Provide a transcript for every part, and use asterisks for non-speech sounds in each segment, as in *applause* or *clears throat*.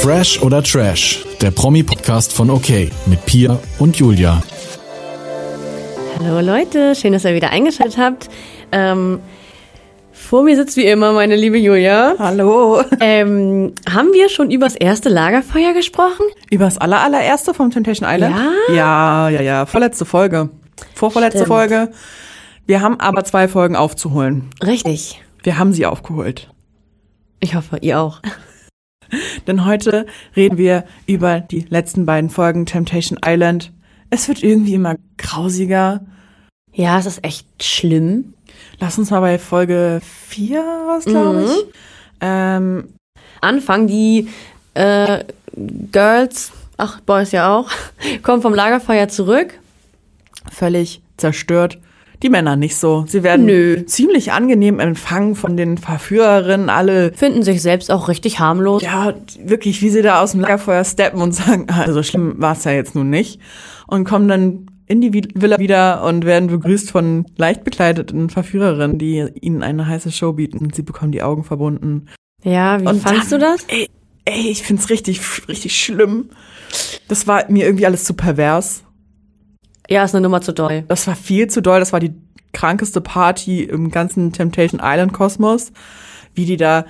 Fresh oder Trash, der Promi-Podcast von OK mit Pia und Julia. Hallo Leute, schön, dass ihr wieder eingeschaltet habt. Ähm, vor mir sitzt wie immer meine liebe Julia. Hallo. Ähm, haben wir schon übers erste Lagerfeuer gesprochen? Übers aller, allererste vom Temptation Island? Ja? Ja, ja, ja. Vorletzte Folge. Vorvorletzte Stimmt. Folge. Wir haben aber zwei Folgen aufzuholen. Richtig. Wir haben sie aufgeholt. Ich hoffe, ihr auch. *laughs* Denn heute reden wir über die letzten beiden Folgen Temptation Island. Es wird irgendwie immer grausiger. Ja, es ist echt schlimm. Lass uns mal bei Folge 4 was, glaube ich. Ähm, Anfang, die äh, Girls, ach Boys ja auch, *laughs* kommen vom Lagerfeuer zurück. völlig zerstört. Die Männer nicht so. Sie werden Nö. ziemlich angenehm empfangen von den Verführerinnen. Alle Finden sich selbst auch richtig harmlos. ja, wirklich, wie sie da aus dem Lagerfeuer steppen und sagen, also schlimm war es ja jetzt nun nicht. Und kommen dann in die Villa wieder und werden begrüßt von leicht bekleideten Verführerinnen, die ihnen eine heiße Show bieten. Sie bekommen die Augen verbunden. Ja, wie Und fandst dann- du das? Ey, ey ich find's richtig, richtig schlimm. Das war mir irgendwie alles zu pervers. Ja, ist eine Nummer zu doll. Das war viel zu doll. Das war die krankeste Party im ganzen Temptation Island Kosmos. Wie die da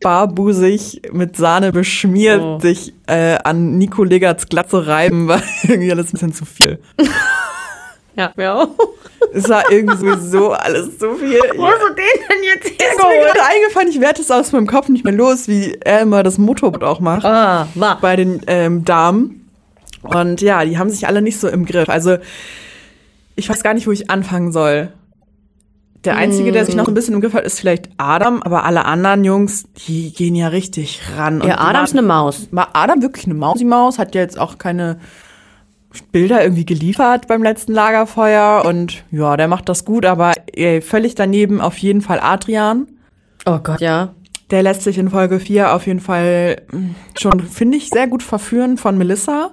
barbusig mit Sahne beschmiert Oh. sich äh, an Nico Legerts Glatze reiben, war *laughs* irgendwie alles ein bisschen zu viel. *laughs* Ja, mir auch. Es war irgendwie sowieso alles zu viel. *laughs* Wo hast du den denn jetzt Ist mir gerade eingefallen, ich werde es aus meinem Kopf nicht mehr los, wie er immer das Motorboot auch macht. Ah, war. bei den ähm, Damen. Und ja, die haben sich alle nicht so im Griff. Also ich weiß gar nicht, wo ich anfangen soll. Der Einzige, der sich noch ein bisschen im Griff hat, ist vielleicht Adam, aber alle anderen Jungs, die gehen ja richtig ran. Ja, Adam ist eine Maus. War Adam wirklich eine Mausi-Maus? Hat ja jetzt auch keine Bilder irgendwie geliefert beim letzten Lagerfeuer. Und ja, der macht das gut, aber ey, völlig daneben auf jeden Fall Adrian. Oh Gott, ja. Der lässt sich in Folge 4 auf jeden Fall mh, schon, finde ich, sehr gut verführen von Melissa.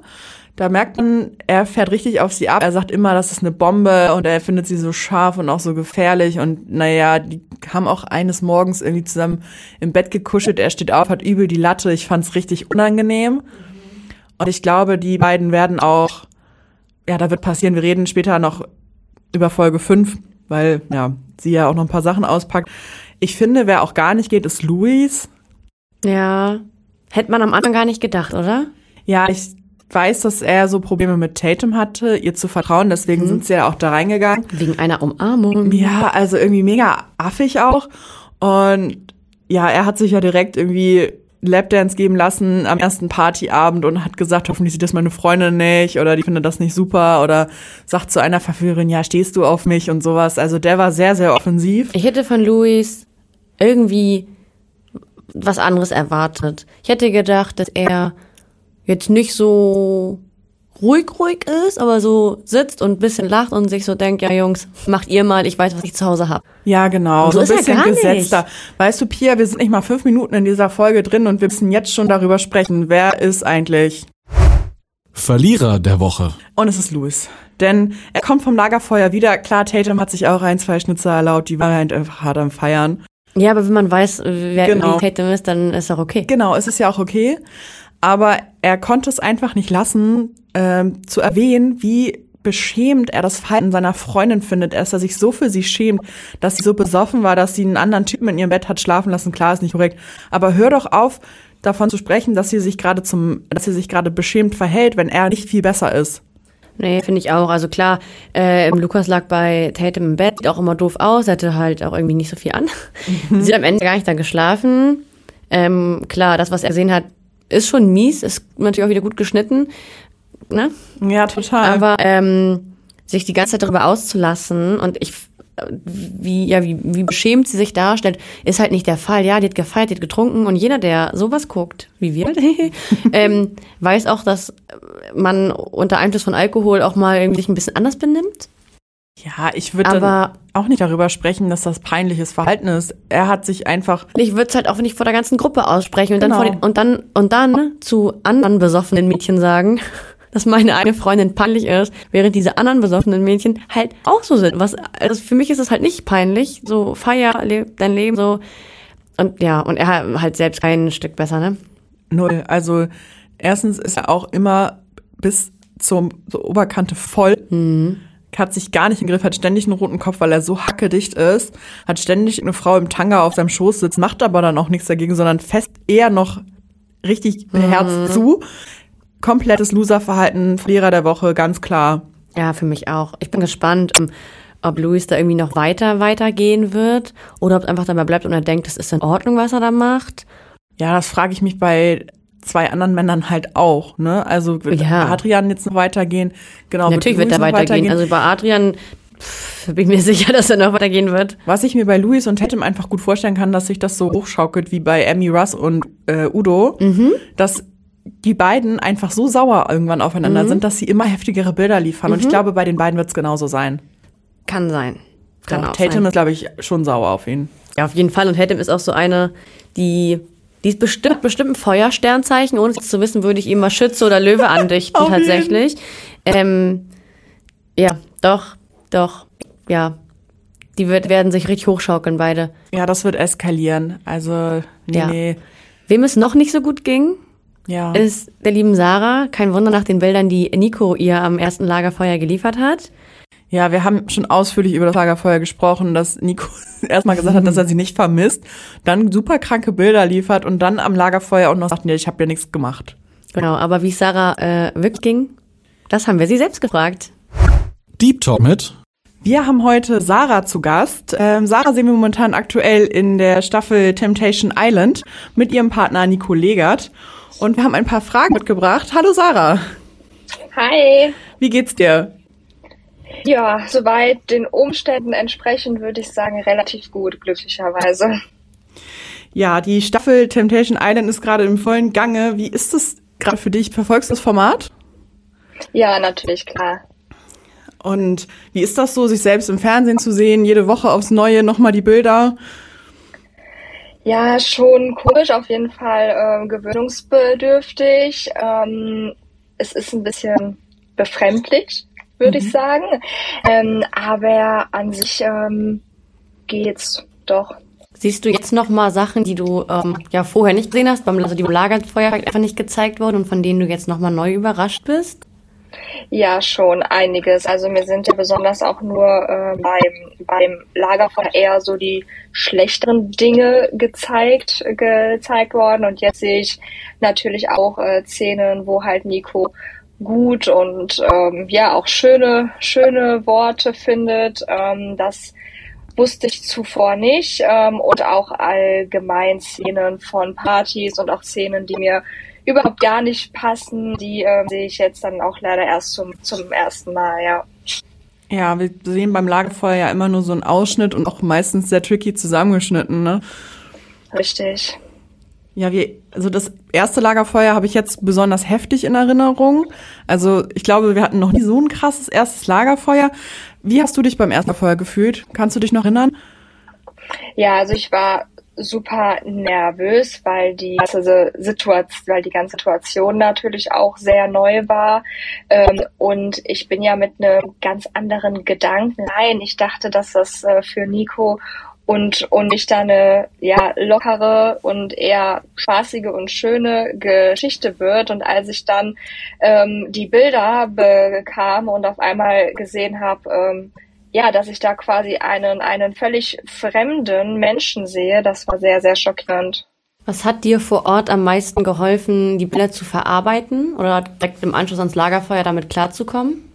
Da merkt man, er fährt richtig auf sie ab. Er sagt immer, das ist eine Bombe und er findet sie so scharf und auch so gefährlich. Und naja, die haben auch eines Morgens irgendwie zusammen im Bett gekuschelt. Er steht auf, hat übel die Latte. Ich fand's richtig unangenehm. Und ich glaube, die beiden werden auch, ja, da wird passieren. Wir reden später noch über Folge 5, weil, ja, sie ja auch noch ein paar Sachen auspackt. Ich finde, wer auch gar nicht geht, ist Louis. Ja. Hätte man am Anfang gar nicht gedacht, oder? Ja, ich weiß, dass er so Probleme mit Tatum hatte, ihr zu vertrauen, deswegen sind sie ja auch da reingegangen. Wegen einer Umarmung. Ja, also irgendwie mega affig auch. Und ja, er hat sich ja direkt irgendwie Lapdance geben lassen am ersten Partyabend und hat gesagt, hoffentlich sieht das meine Freundin nicht oder die findet das nicht super oder sagt zu einer Verführerin, ja, stehst du auf mich und sowas. Also der war sehr, sehr offensiv. Ich hätte von Luis irgendwie was anderes erwartet. Ich hätte gedacht, dass er jetzt nicht so ruhig, ruhig ist, aber so sitzt und ein bisschen lacht und sich so denkt, ja Jungs, macht ihr mal, ich weiß, was ich zu Hause habe. Ja, genau. Und so So, ist ein bisschen gesetzter. Weißt du, Pia, wir sind nicht mal fünf Minuten in dieser Folge drin und wir müssen jetzt schon darüber sprechen, wer ist eigentlich. Verlierer der Woche. Und es ist Louis. Denn er kommt vom Lagerfeuer wieder. Klar, Tatum hat sich auch ein, zwei Schnitzer erlaubt, die war halt einfach hart am Feiern. Ja, aber wenn man weiß, wer Genau. Tatum ist, dann ist auch okay. Genau, es ist ja auch okay. Aber er konnte es einfach nicht lassen, ähm, zu erwähnen, wie beschämt er das Verhalten seiner Freundin findet, dass er sich so für sie schämt, dass sie so besoffen war, dass sie einen anderen Typen in ihrem Bett hat schlafen lassen. Klar, ist nicht korrekt. Aber hör doch auf, davon zu sprechen, dass sie sich gerade zum, dass sie sich gerade beschämt verhält, wenn er nicht viel besser ist. Nee, finde ich auch. Also klar, äh, Lukas lag bei Tatum im Bett, sieht auch immer doof aus, hatte halt auch irgendwie nicht so viel an. *laughs* Sie hat am Ende gar nicht da geschlafen. Ähm, klar, das, was er gesehen hat, ist schon mies, ist natürlich auch wieder gut geschnitten. Ne? Ja, total. Aber ähm, sich die ganze Zeit darüber auszulassen und ich wie, ja, wie, wie beschämt sie sich darstellt, ist halt nicht der Fall. Ja, die hat gefeiert, die hat getrunken und jeder, der sowas guckt, wie wir, *laughs* ähm, weiß auch, dass man unter Einfluss von Alkohol auch mal irgendwie sich ein bisschen anders benimmt. Ja, ich würde dann Aber auch nicht darüber sprechen, dass das peinliches Verhalten ist. Er hat sich einfach ich würde es halt auch nicht vor der ganzen Gruppe aussprechen und dann, Genau. vor den, und dann und dann zu anderen besoffenen Mädchen sagen, *laughs* dass meine eine Freundin peinlich ist, während diese anderen besoffenen Mädchen halt auch so sind. Was, also für mich ist es halt nicht peinlich. So, feier, leb dein Leben so. Und ja, und er halt selbst kein Stück besser, ne? Null. Also erstens ist er auch immer bis zum, zur Oberkante voll. Mhm. Hat sich gar nicht im Griff, hat ständig einen roten Kopf, weil er so hackedicht ist. Hat ständig eine Frau im Tanga auf seinem Schoß sitzt, macht aber dann auch nichts dagegen, sondern fest eher noch richtig mhm. Herz zu. Komplettes Loserverhalten, Verlierer der Woche, ganz klar. Ja, für mich auch. Ich bin gespannt, ähm, ob Luis da irgendwie noch weiter weitergehen wird oder ob es einfach dabei bleibt und er denkt, es ist in Ordnung, was er da macht. Ja, das frage ich mich bei zwei anderen Männern halt auch. Ne? Also wird ja. Adrian jetzt noch weitergehen? Genau. Natürlich wird, wird er weitergehen. weitergehen. Also bei Adrian pff, bin ich mir *laughs* sicher, dass er noch weitergehen wird. Was ich mir bei Luis und Tatum einfach gut vorstellen kann, dass sich das so hochschaukelt wie bei Amy Russ und äh, Udo, mhm. dass die beiden einfach so sauer irgendwann aufeinander mhm. sind, dass sie immer heftigere Bilder liefern. Mhm. Und ich mhm. glaube, bei den beiden wird es genauso sein. Kann sein. Kann ja, auch Tatum sein. ist, glaube ich, schon sauer auf ihn. Ja, auf jeden Fall. Und Tatum ist auch so eine, die die ist bestimmt, bestimmt ein Feuersternzeichen. Ohne es zu wissen, würde ich ihm mal Schütze oder Löwe andichten, *laughs* tatsächlich. Ähm, ja, doch, doch, ja. Die wird, werden sich richtig hochschaukeln, beide. Ja, das wird eskalieren. Also, nee, ja. nee. Wem es noch nicht so gut ging, ja. ist der lieben Sarah. Kein Wunder nach den Bildern, die Nico ihr am ersten Lagerfeuer geliefert hat. Ja, wir haben schon ausführlich über das Lagerfeuer gesprochen, dass Nico *laughs* erstmal gesagt hat, dass er sie nicht vermisst, dann super kranke Bilder liefert und dann am Lagerfeuer auch noch sagt, nee, ich habe ja nichts gemacht. Genau, aber wie Sarah äh, wirklich ging, das haben wir sie selbst gefragt. Deep Talk mit wir haben heute Sarah zu Gast. Ähm, Sarah sehen wir momentan aktuell in der Staffel Temptation Island mit ihrem Partner Nico Legert. Und wir haben ein paar Fragen mitgebracht. Hallo Sarah. Hi. Wie geht's dir? Ja, soweit den Umständen entsprechend würde ich sagen, relativ gut, glücklicherweise. Ja, die Staffel Temptation Island ist gerade im vollen Gange. Wie ist es gerade für dich? Verfolgst du das Format? Ja, natürlich, klar. Und wie ist das so, sich selbst im Fernsehen zu sehen, jede Woche aufs Neue nochmal die Bilder? Ja, schon komisch, auf jeden Fall äh, gewöhnungsbedürftig. Ähm, es ist ein bisschen befremdlich, würde mhm. ich sagen. Ähm, aber an sich ähm, geht's doch. Siehst du jetzt noch mal Sachen, die du ähm, ja vorher nicht gesehen hast, beim also die Lagerfeuer einfach nicht gezeigt wurden und von denen du jetzt noch mal neu überrascht bist? Ja, schon einiges. Also mir sind ja besonders auch nur äh, beim, beim Lagerfeuer eher so die schlechteren Dinge gezeigt, gezeigt worden. Und jetzt sehe ich natürlich auch äh, Szenen, wo halt Nico gut und ähm, ja auch schöne, schöne Worte findet. Ähm, das wusste ich zuvor nicht. Ähm, und auch allgemein Szenen von Partys und auch Szenen, die mir überhaupt gar nicht passen, die äh, sehe ich jetzt dann auch leider erst zum, zum ersten Mal, ja. Ja, wir sehen beim Lagerfeuer ja immer nur so einen Ausschnitt und auch meistens sehr tricky zusammengeschnitten, ne? Richtig. Ja, wie, also das erste Lagerfeuer habe ich jetzt besonders heftig in Erinnerung. Also ich glaube, wir hatten noch nie so ein krasses erstes Lagerfeuer. Wie hast du dich beim ersten Feuer gefühlt? Kannst du dich noch erinnern? Ja, also ich war super nervös, weil die ganze Situation, weil die ganze Situation natürlich auch sehr neu war. Ähm, und ich bin ja mit einem ganz anderen Gedanken rein. Ich dachte, dass das äh, für Nico und, und ich da eine ja, lockere und eher spaßige und schöne Geschichte wird. Und als ich dann ähm, die Bilder bekam und auf einmal gesehen habe, ähm, ja, dass ich da quasi einen, einen völlig fremden Menschen sehe, das war sehr, sehr schockierend. Was hat dir vor Ort am meisten geholfen, die Bilder zu verarbeiten oder direkt im Anschluss ans Lagerfeuer damit klarzukommen?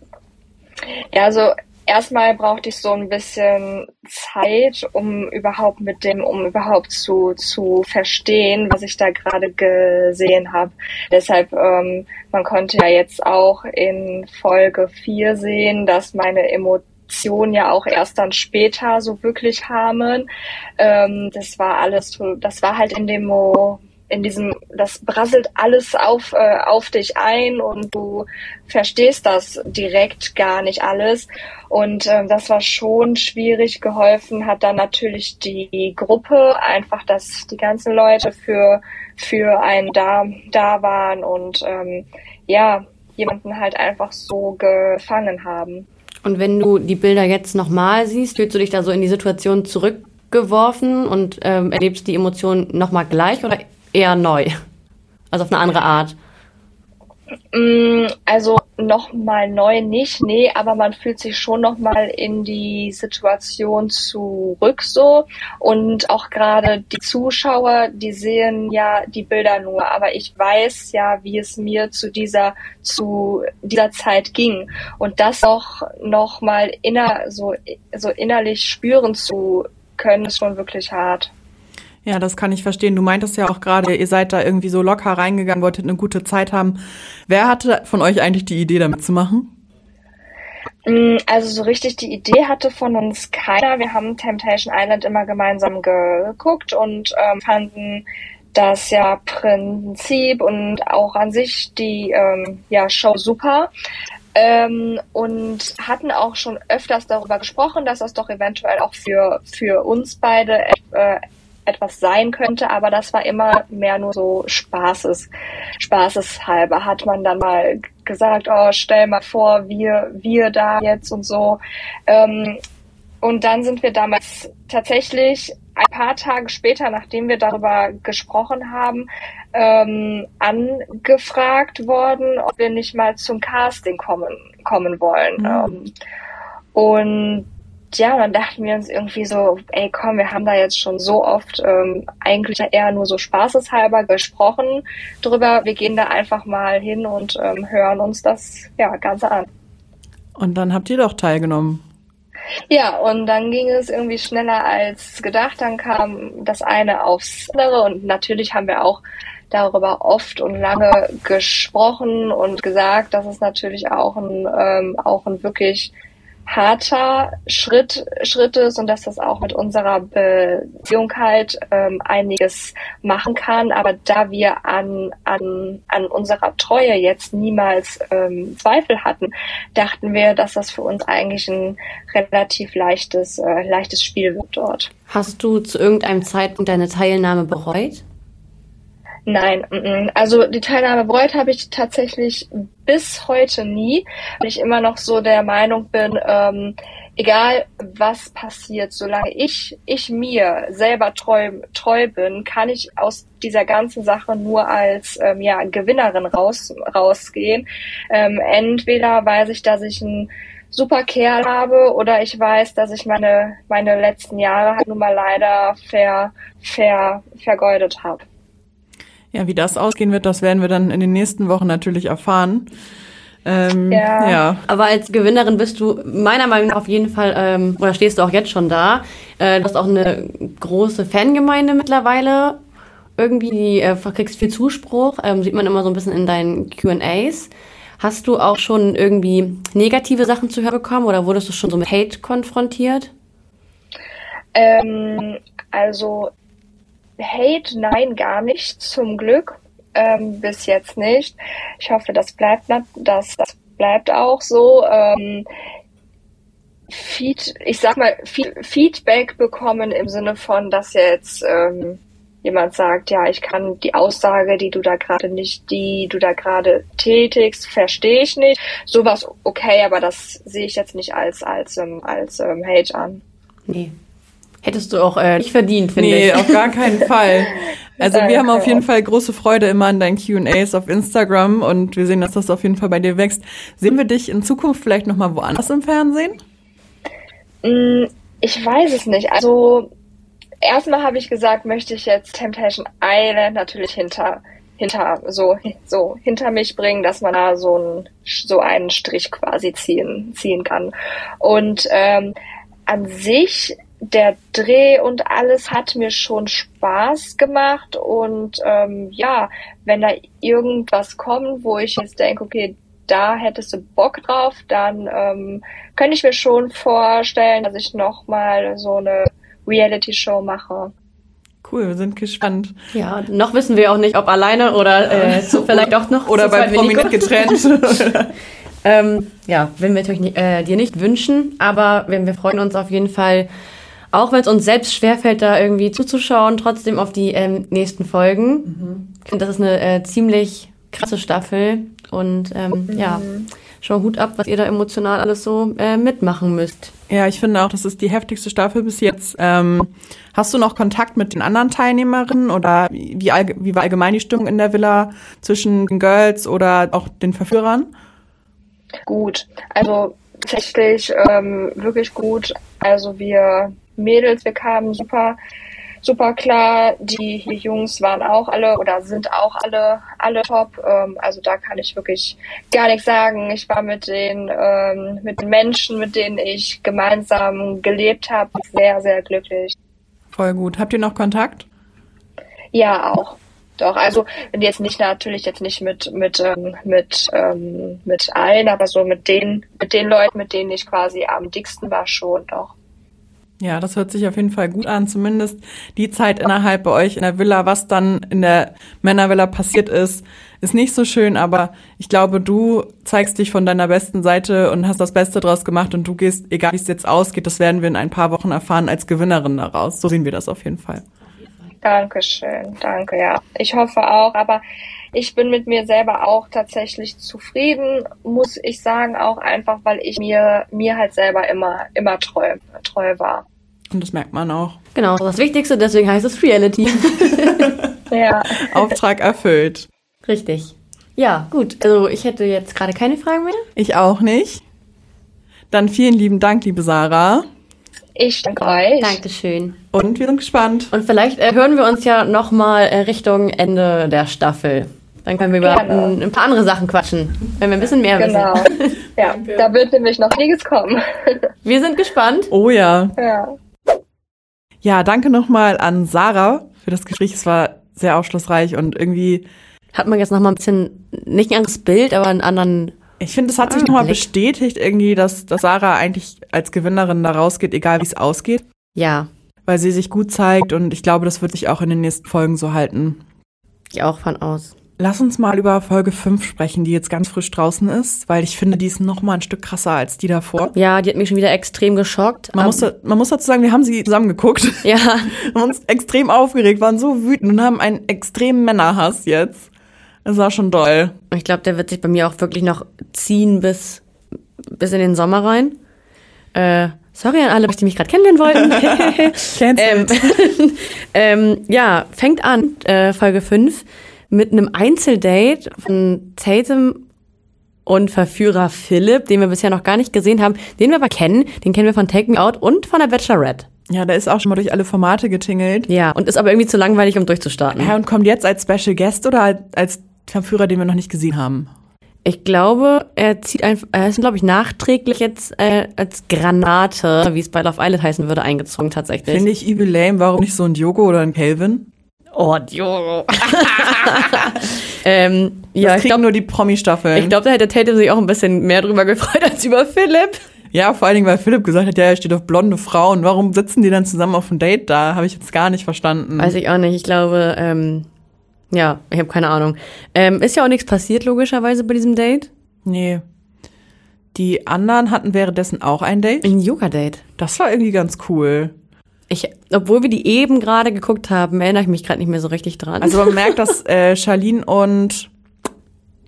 Ja, also erstmal brauchte ich so ein bisschen Zeit, um überhaupt mit dem, um überhaupt zu, zu verstehen, was ich da gerade gesehen habe. Deshalb, ähm, man konnte ja jetzt auch in Folge 4 sehen, dass meine Emotionen ja auch erst dann später so wirklich kamen. Ähm, das war alles, das war halt in dem Mo in diesem, das brasselt alles auf, äh, auf dich ein und du verstehst das direkt gar nicht alles. Und ähm, das war schon schwierig. Geholfen hat dann natürlich die Gruppe, einfach, dass die ganzen Leute für, für einen da, da waren und ähm, ja, jemanden halt einfach so gefangen haben. Und wenn du die Bilder jetzt nochmal siehst, fühlst du dich da so in die Situation zurückgeworfen und ähm, erlebst die Emotionen nochmal gleich oder eher neu? Also auf eine andere Art. Mm, also nochmal neu nicht, nee, aber man fühlt sich schon nochmal in die Situation zurück so. Und auch gerade die Zuschauer, die sehen ja die Bilder nur, aber ich weiß ja, wie es mir zu dieser, zu dieser Zeit ging. Und das auch nochmal inner, so, so innerlich spüren zu können, ist schon wirklich hart. Ja, das kann ich verstehen. Du meintest ja auch gerade, ihr seid da irgendwie so locker reingegangen, wolltet eine gute Zeit haben. Wer hatte von euch eigentlich die Idee, damit zu machen? Mm, also so richtig die Idee hatte von uns keiner. Wir haben Temptation Island immer gemeinsam geguckt und ähm, fanden das ja Prinzip und auch an sich die ähm, ja, Show super. Ähm, und hatten auch schon öfters darüber gesprochen, dass das doch eventuell auch für, für uns beide äh, etwas sein könnte, aber das war immer mehr nur so Spaßes, Spaßeshalber. Hat man dann mal gesagt, oh, stell mal vor, wir, wir da jetzt und so. Ähm, und dann sind wir damals tatsächlich ein paar Tage später, nachdem wir darüber gesprochen haben, ähm, angefragt worden, ob wir nicht mal zum Casting kommen, kommen wollen. Mhm. Ähm, und ja, dann dachten wir uns irgendwie so, ey komm, wir haben da jetzt schon so oft ähm, eigentlich eher nur so spaßeshalber gesprochen drüber. Wir gehen da einfach mal hin und ähm, hören uns das ja Ganze an. Und dann habt ihr doch teilgenommen. Ja, und dann ging es irgendwie schneller als gedacht. Dann kam das eine aufs andere und natürlich haben wir auch darüber oft und lange gesprochen und gesagt, dass es natürlich auch ein, ähm, auch ein wirklich harter Schritt, Schritt ist und dass das auch mit unserer Beziehung halt ähm, einiges machen kann. Aber da wir an, an, an unserer Treue jetzt niemals ähm, Zweifel hatten, dachten wir, dass das für uns eigentlich ein relativ leichtes, äh, leichtes Spiel wird dort. Hast du zu irgendeinem Zeitpunkt deine Teilnahme bereut? Nein, also die Teilnahme bereut habe ich tatsächlich bis heute nie, weil ich immer noch so der Meinung bin, ähm, egal was passiert, solange ich, ich mir selber treu, treu bin, kann ich aus dieser ganzen Sache nur als ähm, ja, Gewinnerin raus, rausgehen. Ähm, entweder weiß ich, dass ich ein super Kerl habe oder ich weiß, dass ich meine, meine letzten Jahre halt nun mal leider ver, ver, vergeudet habe. Ja, wie das ausgehen wird, das werden wir dann in den nächsten Wochen natürlich erfahren. Ähm, ja. ja. Aber als Gewinnerin bist du meiner Meinung nach auf jeden Fall, ähm, oder stehst du auch jetzt schon da. Äh, du hast auch eine große Fangemeinde mittlerweile. Irgendwie äh, kriegst viel Zuspruch, ähm, sieht man immer so ein bisschen in deinen QAs. Hast du auch schon irgendwie negative Sachen zu hören bekommen oder wurdest du schon so mit Hate konfrontiert? Ähm, also Hate, nein, gar nicht, zum Glück. Ähm, bis jetzt nicht. Ich hoffe, das bleibt, das, das bleibt auch so. Ähm, Feed, ich sag mal, Feedback bekommen im Sinne von, dass jetzt ähm, jemand sagt, ja, ich kann die Aussage, die du da gerade nicht, die du da gerade tätigst, verstehe ich nicht. Sowas okay, aber das sehe ich jetzt nicht als als ähm, als ähm, Hate an. Nee, Hättest du auch äh, nicht verdient, finde nee, ich. Nee, auf gar keinen *laughs* Fall. Also wir haben auf jeden Fall große Freude immer an deinen Q&As auf Instagram und wir sehen, dass das auf jeden Fall bei dir wächst. Sehen wir dich in Zukunft vielleicht nochmal woanders im Fernsehen? Mm, ich weiß es nicht. Also erstmal habe ich gesagt, möchte ich jetzt Temptation Island natürlich hinter hinter so so hinter mich bringen, dass man da so einen so einen Strich quasi ziehen ziehen kann. Und ähm, an sich der Dreh und alles hat mir schon Spaß gemacht und ähm, ja, wenn da irgendwas kommt, wo ich jetzt denke, okay, da hättest du Bock drauf, dann ähm, könnte ich mir schon vorstellen, dass ich noch mal so eine Reality-Show mache. Cool, wir sind gespannt. Ja, noch wissen wir auch nicht, ob alleine oder äh, so vielleicht auch noch oder bei Prominent getrennt. *laughs* ähm, ja, wenn wir natürlich äh, dir nicht wünschen, aber wenn wir freuen uns auf jeden Fall auch wenn es uns selbst schwerfällt, da irgendwie zuzuschauen, trotzdem auf die ähm, nächsten Folgen. Mhm. Das ist eine äh, ziemlich krasse Staffel und ähm, mhm. ja, schon Hut ab, was ihr da emotional alles so äh, mitmachen müsst. Ja, ich finde auch, das ist die heftigste Staffel bis jetzt. Ähm, hast du noch Kontakt mit den anderen Teilnehmerinnen oder wie, wie war allgemein die Stimmung in der Villa zwischen den Girls oder auch den Verführern? Gut, also tatsächlich ähm, wirklich gut. Also wir Mädels, wir kamen super super klar. Die, Jungs waren auch alle oder sind auch alle alle top. Ähm, also da kann ich wirklich gar nichts sagen. Ich war mit den ähm, mit den Menschen, mit denen ich gemeinsam gelebt habe, sehr sehr glücklich. Voll gut. Habt ihr noch Kontakt? Ja, auch. Doch, also jetzt nicht natürlich jetzt nicht mit mit ähm, mit ähm, mit allen, aber so mit den mit den Leuten, mit denen ich quasi am dicksten war schon doch. Ja, das hört sich auf jeden Fall gut an. Zumindest die Zeit innerhalb bei euch in der Villa, was dann in der Männervilla passiert ist, ist nicht so schön, aber ich glaube, du zeigst dich von deiner besten Seite und hast das Beste draus gemacht und du gehst, egal wie es jetzt ausgeht, das werden wir in ein paar Wochen erfahren, als Gewinnerin daraus. So sehen wir das auf jeden Fall. Dankeschön, danke, ja. Ich hoffe auch, aber ich bin mit mir selber auch tatsächlich zufrieden, muss ich sagen, auch einfach, weil ich mir, mir halt selber immer, immer treu, treu war. Und das merkt man auch. Genau, das Wichtigste, deswegen heißt es Reality. *laughs* *laughs* ja. Auftrag erfüllt. Richtig. Ja, gut. Also ich hätte jetzt gerade keine Fragen mehr. Ich auch nicht. Dann vielen lieben Dank, liebe Sarah. Ich danke euch. Dankeschön. Und wir sind gespannt. Und vielleicht äh, hören wir uns ja nochmal äh, Richtung Ende der Staffel. Dann können wir über ein, ein, paar andere Sachen quatschen, wenn wir ein bisschen mehr genau. wissen. Genau. *laughs* Ja, da wird nämlich noch einiges kommen. *laughs* Wir sind gespannt. Oh ja. Ja. Ja, danke nochmal an Sarah für das Gespräch. Es war sehr aufschlussreich und irgendwie. Hat man jetzt nochmal ein bisschen, nicht ein anderes Bild, aber einen anderen. Ich finde, es hat sich nochmal bestätigt irgendwie, dass, dass Sarah eigentlich als Gewinnerin da rausgeht, egal wie es ausgeht. Ja. Weil sie sich gut zeigt und ich glaube, das wird sich auch in den nächsten Folgen so halten. Ich auch von aus. Lass uns mal über Folge 5 sprechen, die jetzt ganz frisch draußen ist, weil ich finde, die ist noch mal ein Stück krasser als die davor. Ja, die hat mich schon wieder extrem geschockt. Man, muss, man muss dazu sagen, wir haben sie zusammen geguckt. Ja. *laughs* haben uns extrem aufgeregt, waren so wütend und haben einen extremen Männerhass jetzt. Das war schon doll. Ich glaube, der wird sich bei mir auch wirklich noch ziehen bis, bis in den Sommer rein. Äh, sorry an alle, die mich gerade kennenlernen wollten. *laughs* ähm, *laughs* ähm, ja, fängt an, äh, Folge 5 mit einem Einzeldate von Tatum und Verführer Philipp, den wir bisher noch gar nicht gesehen haben, den wir aber kennen. Den kennen wir von Take Me Out und von der Bachelorette. Ja, der ist auch schon mal durch alle Formate getingelt. Ja, und ist aber irgendwie zu langweilig, um durchzustarten. Ja, und kommt jetzt als Special Guest oder als Verführer, den wir noch nicht gesehen haben? Ich glaube, er zieht einfach, er ist, glaube ich, nachträglich jetzt äh, als Granate, wie es bei Love Island heißen würde, eingezogen tatsächlich. Finde ich übel lame. Warum nicht so ein Diogo oder ein Calvin? Oh, Diogo. *laughs* ähm, das ja, ich glaube nur die Promi-Staffel. Ich glaube, da hätte Tatum sich auch ein bisschen mehr drüber gefreut als über Philipp. Ja, vor allen Dingen, weil Philipp gesagt hat, ja, er steht auf blonde Frauen. Warum sitzen die dann zusammen auf einem Date da? Habe ich jetzt gar nicht verstanden. Weiß ich auch nicht. Ich glaube, ähm, ja, ich habe keine Ahnung. Ähm, ist ja auch nichts passiert, logischerweise, bei diesem Date. Nee. Die anderen hatten währenddessen auch ein Date. Ein Yoga-Date. Das war irgendwie ganz cool. Ich, obwohl wir die eben gerade geguckt haben, erinnere ich mich gerade nicht mehr so richtig dran. Also man merkt, dass äh, Charlene und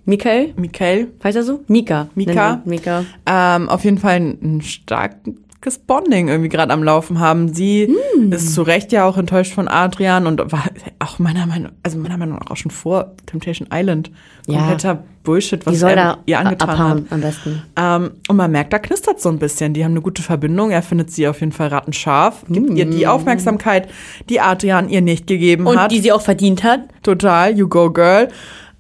Mikael? Mikael. Weiß er so? Mika. Mika. Mika. Ähm, auf jeden Fall ein, ein starkes Bonding irgendwie gerade am Laufen haben. Sie mm. ist zu Recht ja auch enttäuscht von Adrian und war auch meiner Meinung, also meiner Meinung nach auch schon vor Temptation Island. Kompletter ja. Bullshit, was er ihr angetan abhauen, hat. am besten. Ähm, und man merkt, da knistert so ein bisschen. Die haben eine gute Verbindung. Er findet sie auf jeden Fall rattenscharf. Gibt mm. ihr die Aufmerksamkeit, die Adrian ihr nicht gegeben und hat. Und die sie auch verdient hat. Total, you go girl.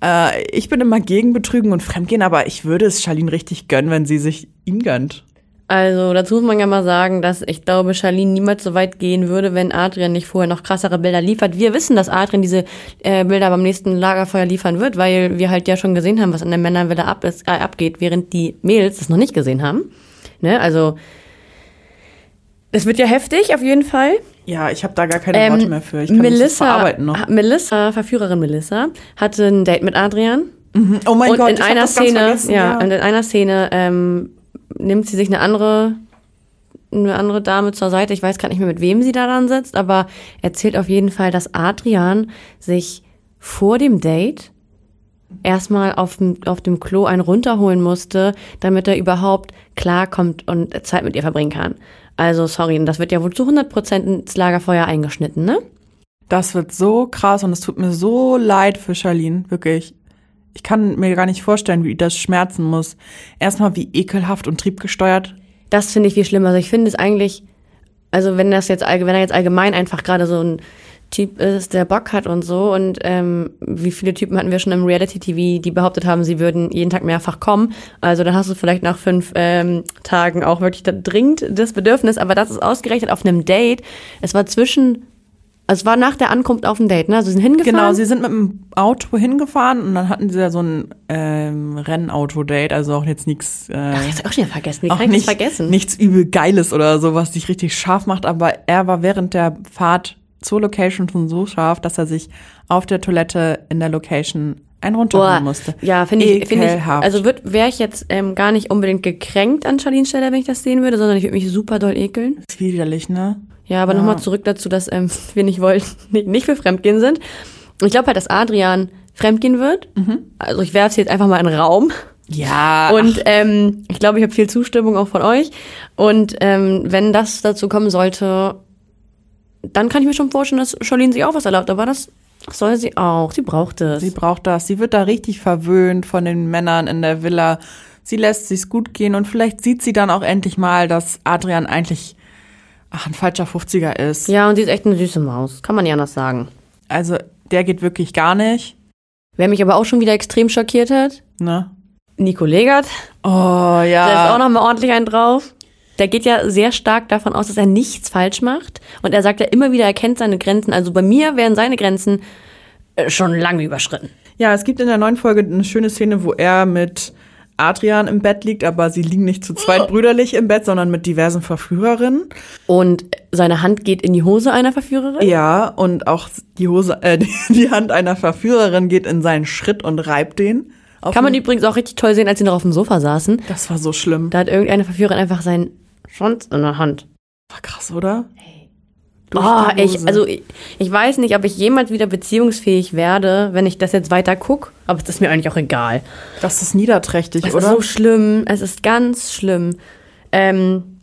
Äh, ich bin immer gegen Betrügen und Fremdgehen, aber ich würde es Charlene richtig gönnen, wenn sie sich ihm gönnt. Also dazu muss man ja mal sagen, dass ich glaube, Charlene niemals so weit gehen würde, wenn Adrian nicht vorher noch krassere Bilder liefert. Wir wissen, dass Adrian diese äh, Bilder beim nächsten Lagerfeuer liefern wird, weil wir halt ja schon gesehen haben, was an der Männerwelle ab ist, äh, abgeht, während die Mädels das noch nicht gesehen haben. Ne? Also das wird ja heftig, auf jeden Fall. Ja, ich habe da gar keine ähm, Worte mehr für. Ich kann Melissa, das verarbeiten noch. Melissa, Verführerin Melissa, hatte ein Date mit Adrian. Mhm. Oh mein und Gott, in ich einer das Szene, ganz ja, ja, und in einer Szene ähm, nimmt sie sich eine andere eine andere Dame zur Seite. Ich weiß gerade nicht mehr, mit wem sie da dann sitzt, aber erzählt auf jeden Fall, dass Adrian sich vor dem Date erstmal auf dem, auf dem Klo einen runterholen musste, damit er überhaupt klarkommt und Zeit mit ihr verbringen kann. Also sorry, das wird ja wohl zu 100% ins Lagerfeuer eingeschnitten, ne? Das wird so krass und es tut mir so leid für Charlene, wirklich. Ich kann mir gar nicht vorstellen, wie das schmerzen muss. Erstmal wie ekelhaft und triebgesteuert. Das finde ich viel schlimmer. Also ich finde es eigentlich, also wenn das jetzt wenn er jetzt allgemein einfach gerade so ein Typ ist, der Bock hat und so und ähm, wie viele Typen hatten wir schon im Reality-TV, die behauptet haben, sie würden jeden Tag mehrfach kommen. Also dann hast du vielleicht nach fünf ähm, Tagen auch wirklich da dringend das Bedürfnis, aber das ist ausgerechnet auf einem Date. Es war zwischen, also es war nach der Ankunft auf dem Date, ne? Also sie sind hingefahren. Genau, sie sind mit dem Auto hingefahren und dann hatten sie ja so ein ähm, Rennauto-Date, also auch jetzt nichts. Äh, Ach, jetzt auch schon vergessen. Wie auch kann ich nicht, das vergessen? nichts übel Geiles oder so, was dich richtig scharf macht, aber er war während der Fahrt zur Location schon so scharf, dass er sich auf der Toilette in der Location einen runterholen musste. Ja, finde ich, finde ich, also wäre ich jetzt ähm, gar nicht unbedingt gekränkt an Charlene Stelle, wenn ich das sehen würde, sondern ich würde mich super doll ekeln. ist widerlich, ne? Ja, aber Ja. nochmal zurück dazu, dass ähm, *laughs* wir nicht wollen, *laughs* nicht, nicht für Fremdgehen sind. Ich glaube halt, dass Adrian fremdgehen wird. Mhm. Also ich werfe es jetzt einfach mal in den Raum. Ja. Und ähm, ich glaube, ich habe viel Zustimmung auch von euch. Und ähm, wenn das dazu kommen sollte, dann kann ich mir schon vorstellen, dass Charlene sich auch was erlaubt. Aber das soll sie auch. Sie braucht es. Sie braucht das. Sie wird da richtig verwöhnt von den Männern in der Villa. Sie lässt sich's gut gehen und vielleicht sieht sie dann auch endlich mal, dass Adrian eigentlich ach, ein falscher 50er ist. Ja, und sie ist echt eine süße Maus. Kann man nicht anders sagen. Also der geht wirklich gar nicht. Wer mich aber auch schon wieder extrem schockiert hat, Ne? Nico Legert. Oh Da ist ja. auch noch mal ordentlich einen drauf. Der geht ja sehr stark davon aus, dass er nichts falsch macht. Und er sagt ja immer wieder, er kennt seine Grenzen. Also bei mir wären seine Grenzen äh, schon lange überschritten. Ja, es gibt in der neuen Folge eine schöne Szene, wo er mit Adrian im Bett liegt, aber sie liegen nicht zu zweit brüderlich im Bett, sondern mit diversen Verführerinnen. Und seine Hand geht in die Hose einer Verführerin. Ja, und auch die Hose, äh, *laughs* die, Hand einer Verführerin geht in seinen Schritt und reibt den. Kann man übrigens auch richtig toll sehen, als sie noch auf dem Sofa saßen. das war so schlimm. Da hat irgendeine Verführerin einfach seinen Schwanz in der Hand. War krass, oder? Durch Oh, ich, also ich, ich weiß nicht, ob ich jemals wieder beziehungsfähig werde, wenn ich das jetzt weiter gucke. Aber es ist mir eigentlich auch egal. Das ist niederträchtig, Es oder? ist so schlimm. Es ist ganz schlimm. Ähm,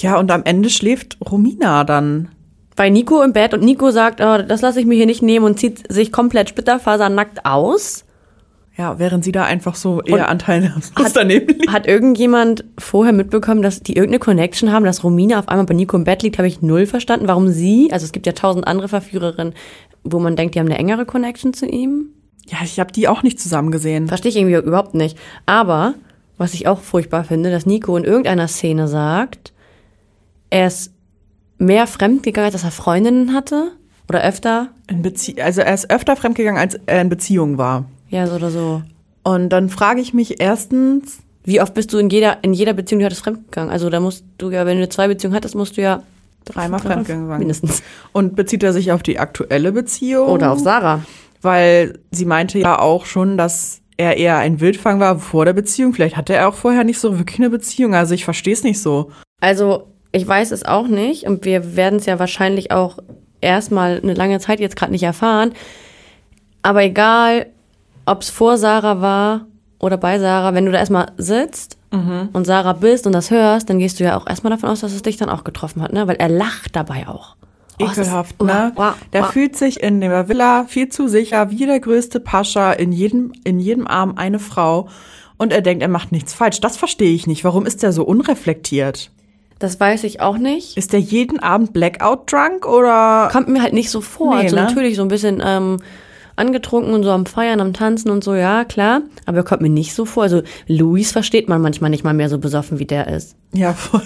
ja, und am Ende schläft Romina dann. bei Nico im Bett und Nico sagt, oh, das lasse ich mir hier nicht nehmen und zieht sich komplett splitterfasernackt aus. Ja, während sie da einfach so eher anteilnahmslos hat- daneben liegt. Hat irgendjemand vorher mitbekommen, dass die irgendeine Connection haben, dass Romina auf einmal bei Nico im Bett liegt, habe ich null verstanden. Warum sie, also es gibt ja tausend andere Verführerinnen, wo man denkt, die haben eine engere Connection zu ihm. Ja, ich habe die auch nicht zusammen gesehen. Verstehe ich irgendwie überhaupt nicht. Aber, was ich auch furchtbar finde, dass Nico in irgendeiner Szene sagt, er ist mehr fremdgegangen, als dass er Freundinnen hatte. Oder öfter. In Bezie also er ist öfter fremdgegangen, als er in Beziehung war. Ja, so oder so. Und dann frage ich mich erstens, Wie oft bist du in jeder, in jeder Beziehung, die du hattest, fremdgegangen? Also da musst du ja, wenn du zwei Beziehungen hattest, musst du ja dreimal fremdgegangen. mindestens. Und bezieht er sich auf die aktuelle Beziehung? Oder auf Sarah. Weil sie meinte ja auch schon, dass er eher ein Wildfang war vor der Beziehung. Vielleicht hatte er auch vorher nicht so wirklich eine Beziehung. Also ich verstehe es nicht so. Also, ich weiß es auch nicht und wir werden es ja wahrscheinlich auch erstmal eine lange Zeit jetzt gerade nicht erfahren. Aber egal, ob es vor Sarah war oder bei Sarah, wenn du da erstmal sitzt und Sarah bist und das hörst, dann gehst du ja auch erstmal davon aus, dass es dich dann auch getroffen hat, ne? Weil er lacht dabei auch. Oh, ist- Ekelhaft, ne? uah, Der fühlt sich in der Villa viel zu sicher, wie der größte Pascha, in jedem, in jedem Arm eine Frau. Und er denkt, er macht nichts falsch. Das verstehe ich nicht. Warum ist er so unreflektiert? Das weiß ich auch nicht. Ist er jeden Abend Blackout drunk oder? Kommt mir halt nicht so vor. Nee, also ne? natürlich so ein bisschen ähm, angetrunken und so am Feiern, am Tanzen und so, ja, klar. Aber er kommt mir nicht so vor. Also Luis versteht man manchmal nicht mal mehr so besoffen, wie der ist. Ja, voll.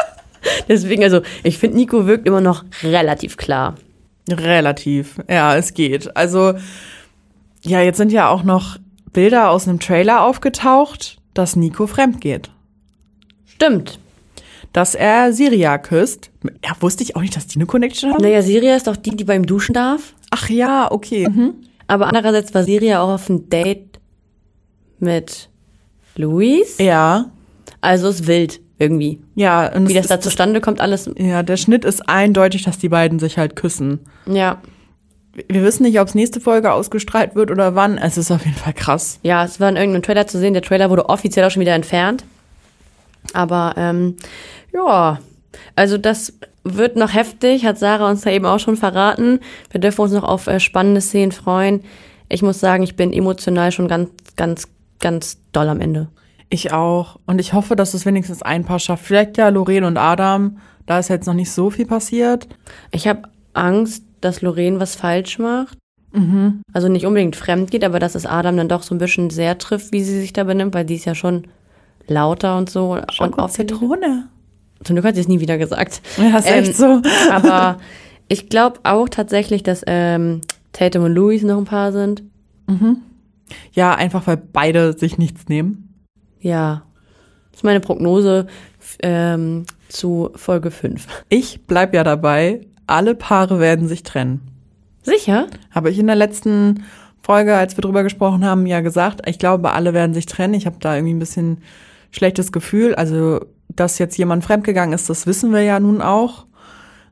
*laughs* Deswegen, also ich finde, Nico wirkt immer noch relativ klar. Relativ. Ja, es geht. Also, ja, jetzt sind ja auch noch Bilder aus einem Trailer aufgetaucht, dass Nico fremd geht. Stimmt. Dass er Siria küsst. Ja, wusste ich auch nicht, dass die eine Connection haben. Naja, Siria ist doch die, die beim Duschen darf. Ach ja, okay. Aber andererseits war Siria auch auf ein Date mit Luis. Ja. Also ist wild irgendwie. Ja, und Wie das da zustande kommt, alles. Ja, der Schnitt ist eindeutig, dass die beiden sich halt küssen. Ja. Wir wissen nicht, ob es nächste Folge ausgestrahlt wird oder wann. Es ist auf jeden Fall krass. Ja, es war in irgendeinem Trailer zu sehen. Der Trailer wurde offiziell auch schon wieder entfernt. Aber ähm, ja, also das wird noch heftig, hat Sarah uns da eben auch schon verraten. Wir dürfen uns noch auf äh, spannende Szenen freuen. Ich muss sagen, ich bin emotional schon ganz, ganz, ganz doll am Ende. Ich auch. Und ich hoffe, dass es wenigstens ein paar schafft. Vielleicht ja Lorraine und Adam. Da ist jetzt noch nicht so viel passiert. Ich habe Angst, dass Lorraine was falsch macht. Mhm. Also nicht unbedingt fremd geht, aber dass es Adam dann doch so ein bisschen sehr trifft, wie sie sich da benimmt, weil die ist ja schon lauter und so. und auch Zitrone. Zum Glück hat sie es nie wieder gesagt. Ja, ist echt so. *laughs* aber ich glaube auch tatsächlich, dass ähm, Tatum und Louis noch ein Paar sind. Ja, einfach weil beide sich nichts nehmen. Ja. Das ist meine Prognose ähm, zu Folge 5. Ich bleib ja dabei. Alle Paare werden sich trennen. Sicher? Habe ich in der letzten Folge, als wir drüber gesprochen haben, ja gesagt. Ich glaube, alle werden sich trennen. Ich habe da irgendwie ein bisschen schlechtes Gefühl. Also, dass jetzt jemand fremdgegangen ist, das wissen wir ja nun auch.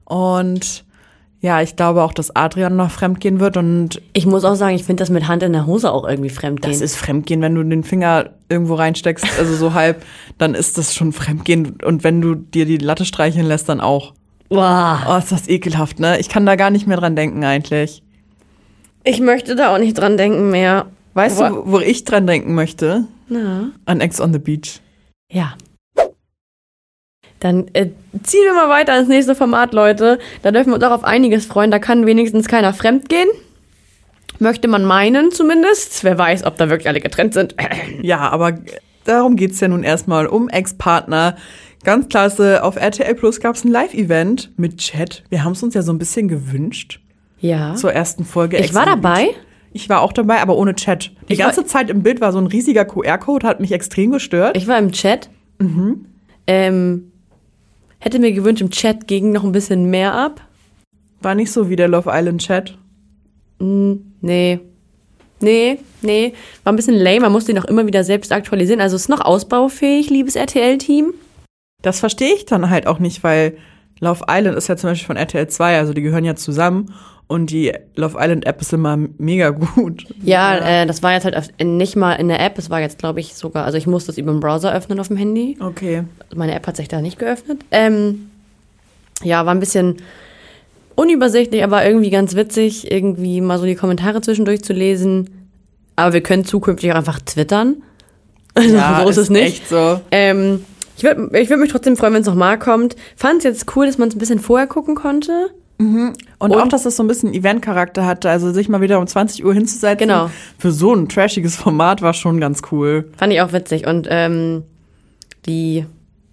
Und ja, ich glaube auch, dass Adrian noch fremdgehen wird. Und Ich muss auch sagen, ich finde das mit Hand in der Hose auch irgendwie fremdgehen. das ist Fremdgehen, wenn du den Finger irgendwo reinsteckst, also so halb, dann ist das schon Fremdgehen. Und wenn du dir die Latte streicheln lässt, dann auch. Boah. Oh, ist das ekelhaft, ne? Ich kann da gar nicht mehr dran denken eigentlich. Ich möchte da auch nicht dran denken mehr. Weißt du, wo ich dran denken möchte? Na. An Ex on the Beach. Ja. Dann äh, ziehen wir mal weiter ins nächste Format, Leute. Da dürfen wir uns auch auf einiges freuen. Da kann wenigstens keiner fremd gehen. Möchte man meinen zumindest. Wer weiß, ob da wirklich alle getrennt sind. *clears throat* Ja, aber darum geht's ja nun erstmal um Ex-Partner. Ganz klasse, auf RTL Plus gab's ein Live-Event mit Chat. Wir haben es uns ja so ein bisschen gewünscht Ja. zur ersten Folge. Ich Ex war dabei. Ich war auch dabei, aber ohne Chat. Die Ich ganze Zeit im Bild war so ein riesiger QR-Code, hat mich extrem gestört. Ich war im Chat. Ähm, hätte mir gewünscht, im Chat ging noch ein bisschen mehr ab. War nicht so wie der Love Island Chat. Nee. Nee, nee. War ein bisschen lame. Man musste ihn auch immer wieder selbst aktualisieren. Also ist noch ausbaufähig, liebes RTL-Team. Das verstehe ich dann halt auch nicht, weil Love Island ist ja zum Beispiel von RTL 2, also die gehören ja zusammen und die Love Island App ist immer mega gut. Ja, Äh, das war jetzt halt nicht mal in der App. Es war jetzt, glaube ich, sogar, also ich musste es über den Browser öffnen auf dem Handy. Okay. Meine App hat sich da nicht geöffnet. Ähm, ja, war ein bisschen unübersichtlich, aber irgendwie ganz witzig, irgendwie mal so die Kommentare zwischendurch zu lesen. Aber wir können zukünftig auch einfach twittern. *laughs* Also, so ist, es nicht. Echt so. Ähm, ich würde ich würd mich trotzdem freuen, wenn es nochmal kommt. Fand es jetzt cool, dass man es ein bisschen vorher gucken konnte. Und, Und- auch, dass das so ein bisschen Event-Charakter hatte, also sich mal wieder um 20 Uhr hinzusetzen. Genau. Für so ein trashiges Format war schon ganz cool. Fand ich auch witzig. Und ähm, die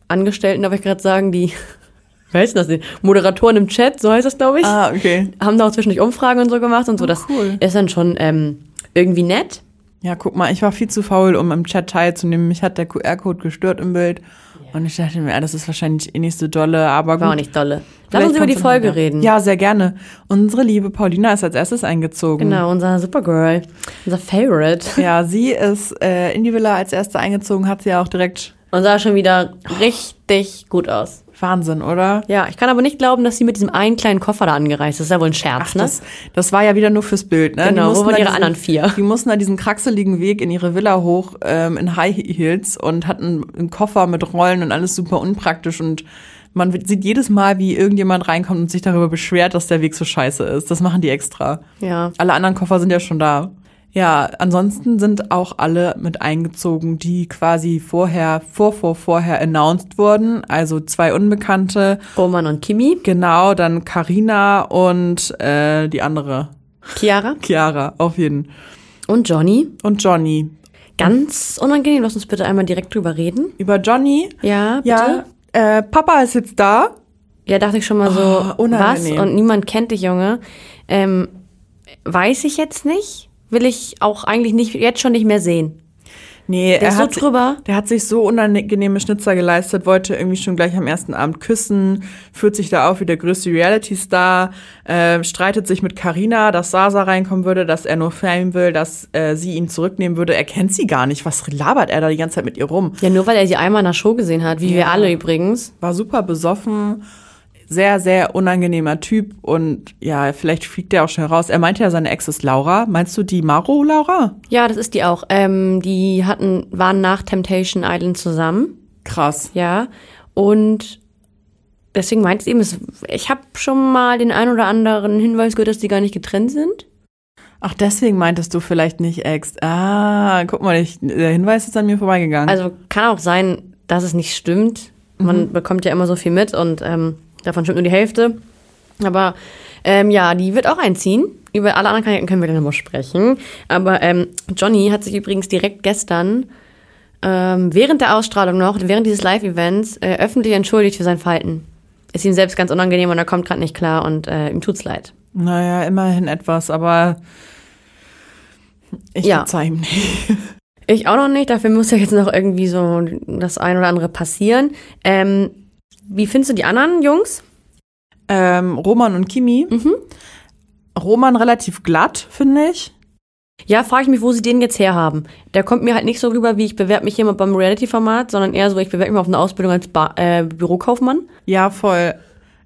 Angestellten, darf ich gerade sagen, die, *laughs* wer ist das? Die Moderatoren im Chat, so heißt das, glaube ich, Ah, okay. haben da auch zwischendurch Umfragen und so gemacht und so. Das cool. ist dann schon ähm, irgendwie nett. Ja, guck mal, ich war viel zu faul, um im Chat teilzunehmen. Mich hat der QR-Code gestört im Bild. Und ich dachte mir, ah, das ist wahrscheinlich eh nicht so dolle, aber gut. War auch nicht dolle. Lass uns über die Folge wieder. reden. Ja, sehr gerne. Unsere liebe Paulina ist als erstes eingezogen. Genau, unser Supergirl. Unser Favorite. Ja, sie ist äh, in die Villa als erste eingezogen, hat sie ja auch direkt Und sah schon wieder richtig gut aus. Wahnsinn, oder? Ja, ich kann aber nicht glauben, dass sie mit diesem einen kleinen Koffer da angereist ist. Das ist ja wohl ein Scherz, Ach, ne? das, das war ja wieder nur fürs Bild, ne? Genau, wo waren ihre anderen vier? Die mussten da diesen kraxeligen Weg in ihre Villa hoch ähm, in High Heels und hatten einen Koffer mit Rollen und alles super unpraktisch und man sieht jedes Mal, wie irgendjemand reinkommt und sich darüber beschwert, dass der Weg so scheiße ist. Das machen die extra. Ja. Alle anderen Koffer sind ja schon da. Ja, ansonsten sind auch alle mit eingezogen, die quasi vorher, vor, vor, vorher announced wurden. Also zwei Unbekannte. Roman und Kimi. Genau, dann Karina und äh, die andere. Chiara. Chiara, auf jeden. Und Johnny. Und Johnny. Ganz unangenehm. Lass uns bitte einmal direkt drüber reden. Über Johnny. Ja, bitte. Ja, äh, Papa ist jetzt da. Ja, dachte ich schon mal so, Oh, was? Und niemand kennt dich, Junge. Ähm, weiß ich jetzt nicht. Will ich auch eigentlich nicht, jetzt schon nicht mehr sehen. Nee, Der er ist so hat, si- drüber. der hat sich so unangenehme Schnitzer geleistet, wollte irgendwie schon gleich am ersten Abend küssen, führt sich da auf wie der größte Reality-Star, äh, streitet sich mit Karina, dass Sasa reinkommen würde, dass er nur Fame will, dass äh, sie ihn zurücknehmen würde. Er kennt sie gar nicht. Was labert er da die ganze Zeit mit ihr rum? Ja, nur weil er sie einmal in der Show gesehen hat, wie wir alle übrigens. War super besoffen. Sehr, sehr unangenehmer Typ und ja, vielleicht fliegt der auch schnell raus. Er meinte ja, seine Ex ist Laura. Meinst du die Maro Laura? Ja, das ist die auch. Ähm, die hatten, waren nach Temptation Island zusammen. Krass. Ja. Und deswegen meint es eben, ich habe schon mal den ein oder anderen Hinweis gehört, dass die gar nicht getrennt sind. Ach, deswegen meintest du vielleicht nicht Ex. Ah, guck mal, ich, der Hinweis ist an mir vorbeigegangen. Also kann auch sein, dass es nicht stimmt. Man bekommt ja immer so viel mit und ähm, davon stimmt nur die Hälfte. Aber ähm, ja, die wird auch einziehen. Über alle anderen Kandidaten können wir dann nochmal sprechen. Aber ähm, Johnny hat sich übrigens direkt gestern ähm, während der Ausstrahlung noch, während dieses Live-Events, äh, öffentlich entschuldigt für sein Verhalten. Ist ihm selbst ganz unangenehm und er kommt gerade nicht klar und äh, ihm tut's leid. naja, immerhin etwas, aber ich Ja. verzeih ihm nicht. Ich auch noch nicht, dafür muss ja jetzt noch irgendwie so das ein oder andere passieren. Ähm, wie findest du die anderen Jungs? Ähm, Roman und Kimi. Mhm. Roman relativ glatt, finde ich. Ja, frage ich mich, wo sie den jetzt herhaben. Der kommt mir halt nicht so rüber, wie ich bewerbe mich jemand beim Reality-Format, sondern eher so, ich bewerbe mich auf eine Ausbildung als ba äh, Bürokaufmann. Ja, voll.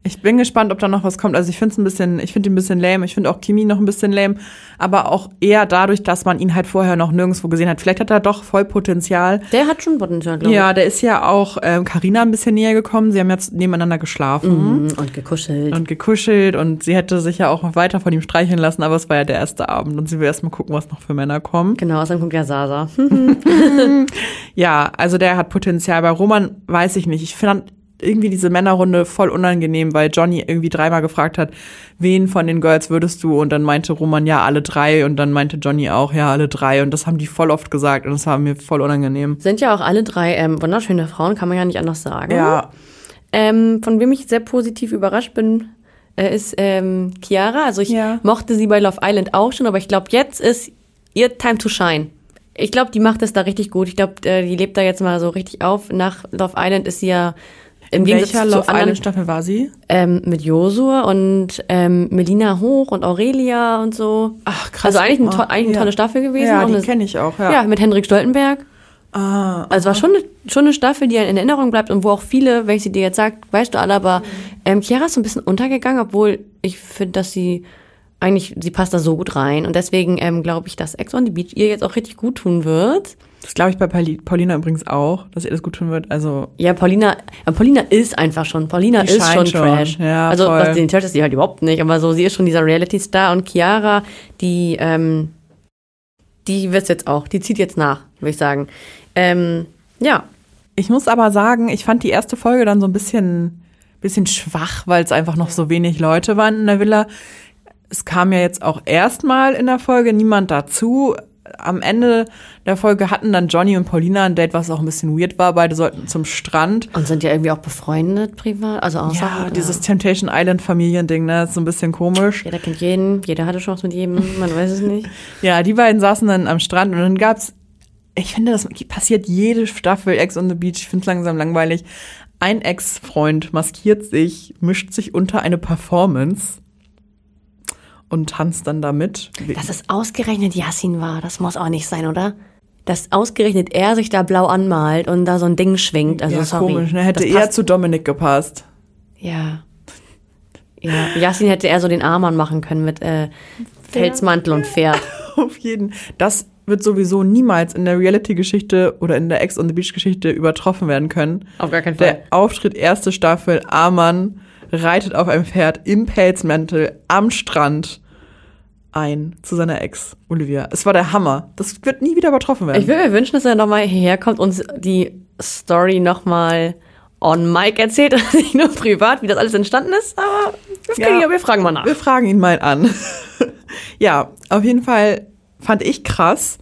Ich bin gespannt, ob da noch was kommt. Also ich finde es ein bisschen, ich finde ihn ein bisschen lame. Ich finde auch Kimi noch ein bisschen lame. Aber auch eher dadurch, dass man ihn halt vorher noch nirgendwo gesehen hat. Vielleicht hat er doch voll Potenzial. Der hat schon Potenzial, glaube Ja, der ist ja auch ähm, Carina ein bisschen näher gekommen. Sie haben jetzt nebeneinander geschlafen. ich. Mhm, Und gekuschelt. Und gekuschelt und sie hätte sich ja auch noch weiter von ihm streicheln lassen, aber es war ja der erste Abend und sie will erst mal gucken, was noch für Männer kommen. genau, außerdem kommt ja Sasa. *laughs* *laughs* Ja, also der hat Potenzial. Bei Roman weiß ich nicht. Ich fand irgendwie diese Männerrunde voll unangenehm, weil Johnny irgendwie dreimal gefragt hat, wen von den Girls würdest du? Und dann meinte Roman, ja, alle drei. Und dann meinte Johnny auch, ja, alle drei. Und das haben die voll oft gesagt und das war mir voll unangenehm. Sind ja auch alle drei ähm, wunderschöne Frauen, kann man ja nicht anders sagen. Ja, Ähm, von wem ich sehr positiv überrascht bin, äh, ist ähm, Chiara. Also ich Ja. mochte sie bei Love Island auch schon, aber ich glaube, jetzt ist ihr Time to shine. Ich glaube, die macht es da richtig gut. Ich glaube, äh, die lebt da jetzt mal so richtig auf. Nach Love Island ist sie ja im Gegensatz welcher Love anderen Staffel war sie? ähm, mit Josua und ähm, Melina Hoch und Aurelia und so. Ach, krass. Also eigentlich, ein guck to eigentlich eine Ja. tolle Staffel gewesen. Ja, die kenne ich auch, ja. ja, mit Hendrik Stoltenberg. Ah, Also war schon eine, schon eine Staffel, die in Erinnerung bleibt und wo auch viele, wenn ich sie dir jetzt sag, weißt du alle, aber ähm, Chiara ist so ein bisschen untergegangen, obwohl ich finde, dass sie eigentlich, sie passt da so gut rein und deswegen ähm, glaube ich, dass Ex on the Beach ihr jetzt auch richtig gut tun wird. Das glaube ich bei Pauli- Paulina übrigens auch, dass ihr das gut tun wird. Also Ja, Paulina, Paulina ist einfach schon, Paulina ist schon schon, Trash. ja, also voll. was den Trash ist sie halt überhaupt nicht, aber so sie ist schon dieser Reality-Star und Chiara, die, ähm, die wird's jetzt auch, die zieht jetzt nach, würde ich sagen. Ähm, ja, Ich muss aber sagen, ich fand die erste Folge dann so ein bisschen, bisschen schwach, weil es einfach noch so wenig Leute waren in der Villa. Es kam ja jetzt auch erstmal in der Folge niemand dazu. Am Ende der Folge hatten dann Johnny und Paulina ein Date, was auch ein bisschen weird war. Beide sollten zum Strand. Und sind ja irgendwie auch befreundet privat, also Ja, außerhalb. dieses Temptation Island Familiending, ne, ist so ein bisschen komisch. Jeder kennt jeden, jeder hatte Chance mit jedem, man weiß es nicht. *laughs* Ja, die beiden saßen dann am Strand und dann gab's, ich finde, das passiert jede Staffel Ex on the Beach. Ich finde es langsam langweilig. Ein Ex-Freund maskiert sich, mischt sich unter eine Performance und tanzt dann damit. Dass es ausgerechnet Yassin war, das muss auch nicht sein, oder? Dass ausgerechnet er sich da blau anmalt und da so ein Ding schwingt. Also ja, sorry. komisch, ne? Hätte eher zu Dominik gepasst. Ja. Ja, Yassin hätte eher so den Armband machen können mit äh, Felsmantel und Pferd. *laughs* Auf jeden. Das wird sowieso niemals in der Reality-Geschichte oder in der Ex on the Beach-Geschichte übertroffen werden können. Auf gar keinen Der Auftritt erste Staffel, Amann reitet auf einem Pferd im Pelzmantel am Strand ein zu seiner Ex, Olivia. Es war der Hammer. Das wird nie wieder übertroffen werden. Ich würde mir wünschen, dass er nochmal hierher kommt und die Story nochmal on Mic erzählt *laughs* nicht nur privat, wie das alles entstanden ist. Aber das Ja. wir, wir fragen mal nach. Wir fragen ihn mal an. *laughs* ja, auf jeden Fall fand ich krass.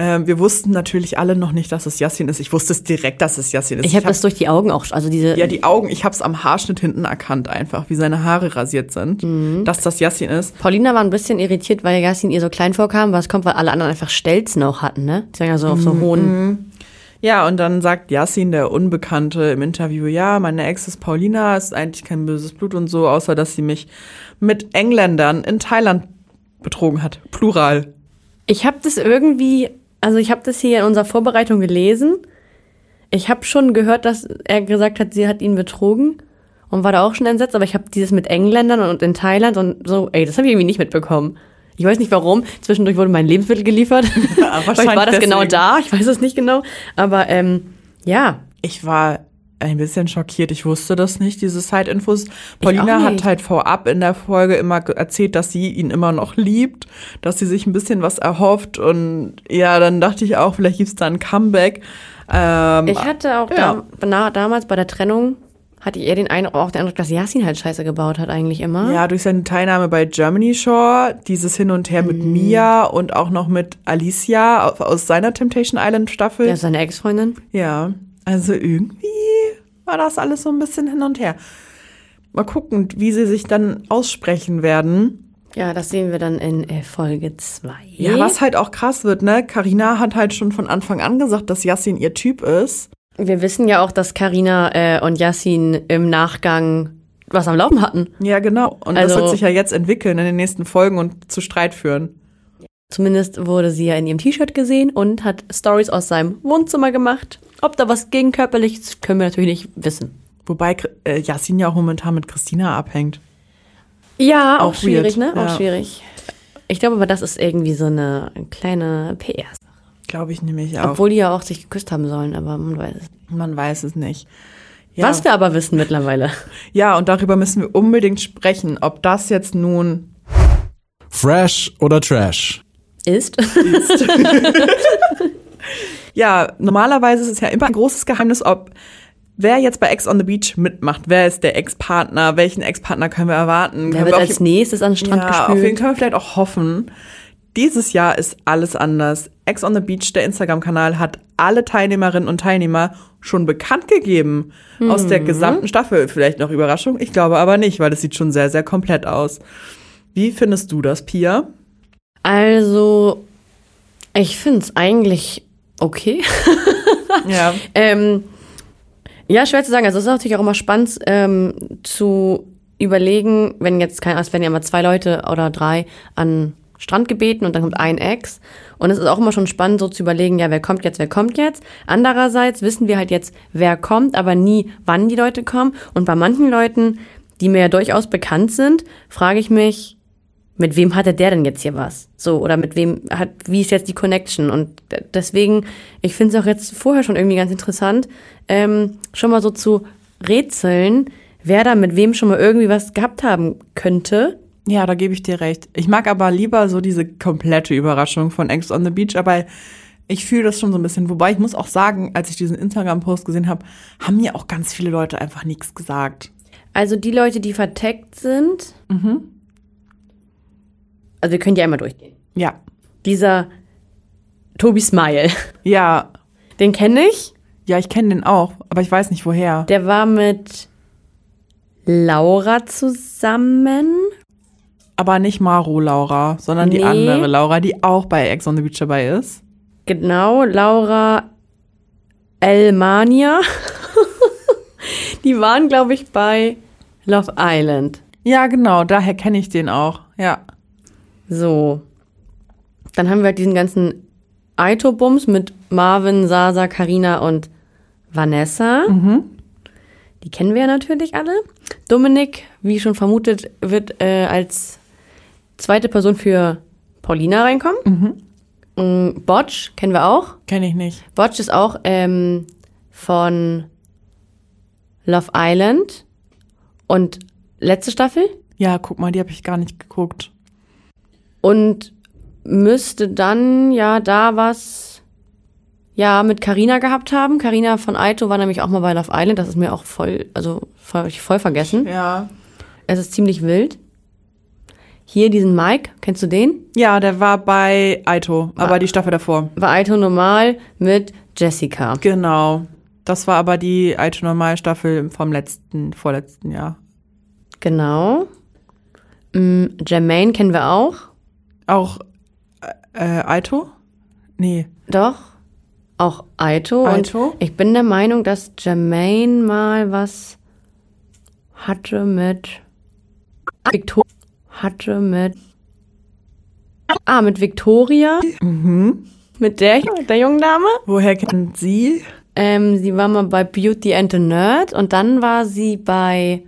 Ähm, wir wussten natürlich alle noch nicht, dass es Yassin ist. Ich wusste es direkt, dass es Yassin ist. Ich habe das durch die Augen auch, also diese. ja, die Augen, ich habe es am Haarschnitt hinten erkannt einfach, wie seine Haare rasiert sind, Mhm. dass das Yassin ist. Paulina war ein bisschen irritiert, weil Yassin ihr so klein vorkam, was kommt, weil alle anderen einfach Stelzen auch hatten, ne? Die waren ja so auf Mhm. so hohen. Ja, und dann sagt Yassin, der Unbekannte, im Interview, ja, meine Ex ist Paulina, ist eigentlich kein böses Blut und so, außer dass sie mich mit Engländern in Thailand betrogen hat. Plural. Ich habe das irgendwie, also ich habe das hier in unserer Vorbereitung gelesen. Ich habe schon gehört, dass er gesagt hat, sie hat ihn betrogen. und war da auch schon entsetzt, aber ich habe dieses mit Engländern und in Thailand und so, ey, das habe ich irgendwie nicht mitbekommen. Ich weiß nicht warum. Zwischendurch wurde mein Lebensmittel geliefert. *laughs* Ja, Vielleicht war das genau deswegen. da. Ich weiß es nicht genau. Aber ähm, ja, Ich war ein bisschen schockiert. Ich wusste das nicht, diese Side-Infos. Paulina hat halt vorab in der Folge immer erzählt, dass sie ihn immer noch liebt, dass sie sich ein bisschen was erhofft. Und ja, dann dachte ich auch, vielleicht gibt's da ein Comeback. Ähm, ich hatte auch ja. da, damals bei der Trennung, hatte ich eher den Eindruck, auch den Eindruck, dass Yasin halt Scheiße gebaut hat eigentlich immer. Ja, durch seine Teilnahme bei Germany Shore, dieses Hin und Her Mhm. mit Mia und auch noch mit Alicia au- aus seiner Temptation Island Staffel. Ist seine Ex-Freundin. Ja, also irgendwie war das alles so ein bisschen hin und her. Mal gucken, wie sie sich dann aussprechen werden. Ja, das sehen wir dann in äh, Folge 2. Ja, was halt auch krass wird, ne? Carina hat halt schon von Anfang an gesagt, dass Yassin ihr Typ ist. Wir wissen ja auch, dass Karina äh, und Yasin im Nachgang was am Laufen hatten. Ja, genau. Und das Also- wird sich ja jetzt entwickeln in den nächsten Folgen und zu Streit führen. Zumindest wurde sie ja in ihrem T-Shirt gesehen und hat Stories aus seinem Wohnzimmer gemacht. Ob da was gegen körperliches, können wir natürlich nicht wissen. Wobei äh, Yassin ja auch momentan mit Christina abhängt. Ja, auch, Auch schwierig, weird, ne? Auch ja. schwierig. Ich glaube aber, das ist irgendwie so eine kleine PR. Glaube ich nämlich auch. Obwohl die ja auch sich geküsst haben sollen, aber man weiß es. nicht. Man weiß es nicht. Ja. Was wir aber wissen mittlerweile. ja, und darüber müssen wir unbedingt sprechen, ob das jetzt nun Fresh oder Trash? Ist. *laughs* Ja, normalerweise ist es ja immer ein großes Geheimnis, ob wer jetzt bei Ex on the Beach mitmacht. Wer ist der Ex-Partner? Welchen Ex-Partner können wir erwarten? Wer wird wir auf als nächstes an den Strand ja, auf den gespült? können wir vielleicht auch hoffen. Dieses Jahr ist alles anders. Ex on the Beach, der Instagram-Kanal, hat alle Teilnehmerinnen und Teilnehmer schon bekannt gegeben. Aus Mhm. der gesamten Staffel. Vielleicht noch Überraschung? Ich glaube aber nicht, weil es sieht schon sehr, sehr komplett aus. Wie findest du das, Pia? Also, ich finde es eigentlich okay. *laughs* Ja. Ähm, ja, schwer zu sagen. Also es ist natürlich auch immer spannend ähm, zu überlegen, wenn jetzt kein, es werden ja immer zwei Leute oder drei an Strand gebeten und dann kommt ein Ex. Und es ist auch immer schon spannend, so zu überlegen, ja, wer kommt jetzt, wer kommt jetzt. Andererseits wissen wir halt jetzt, wer kommt, aber nie, wann die Leute kommen. Und bei manchen Leuten, die mir ja durchaus bekannt sind, frage ich mich, mit wem hatte der denn jetzt hier was? So, oder mit wem hat, wie ist jetzt die Connection? Und deswegen, ich finde es auch jetzt vorher schon irgendwie ganz interessant, ähm, schon mal so zu rätseln, wer da mit wem schon mal irgendwie was gehabt haben könnte. Ja, da gebe ich dir recht. Ich mag aber lieber so diese komplette Überraschung von Ex on the Beach, aber ich fühle das schon so ein bisschen. Wobei ich muss auch sagen, als ich diesen Instagram-Post gesehen habe, haben mir auch ganz viele Leute einfach nichts gesagt. Also die Leute, die verteckt sind, also wir können die einmal durchgehen. Ja. Dieser Tobi Smile, Ja. den kenne ich. Ja, ich kenne den auch, aber ich weiß nicht woher. Der war mit Laura zusammen. Aber nicht Maro Laura, sondern die Nee. andere Laura, die auch bei Ex on the Beach dabei ist. Genau, Laura Elmania. *laughs* Die waren, glaube ich, bei Love Island. Ja, genau, daher kenne ich den auch. Ja. So. Dann haben wir halt diesen ganzen Aito-Bums mit Marvin, Sasa, Karina und Vanessa. Die kennen wir ja natürlich alle. Dominik, wie schon vermutet, wird äh, als zweite Person für Paulina reinkommen. Mhm. Botch kennen wir auch. Kenne ich nicht. Botch ist auch ähm, von Love Island und letzte Staffel Ja, guck mal, die habe ich gar nicht geguckt. Und müsste dann ja da was ja mit Karina gehabt haben. Karina von Aito war nämlich auch mal bei Love Island, das ist mir auch voll also voll, voll vergessen. Ja. Es ist ziemlich wild. Hier diesen Mike, kennst du den? Ja, der war bei Aito, aber die Staffel davor. War Aito normal mit Jessica. Genau. Das war aber die Aito Normal Staffel vom letzten, vorletzten Jahr. Genau. Mm, Jermaine kennen wir auch. Auch äh, Aito? Nee. Doch. Auch Aito. Aito? Ich bin der Meinung, dass Jermaine mal was hatte mit Victoria. Hatte mit. Ah, mit Victoria. Mhm. Mit der, der jungen Dame. Woher kennt sie? Ähm, sie war mal bei Beauty and the Nerd und dann war sie bei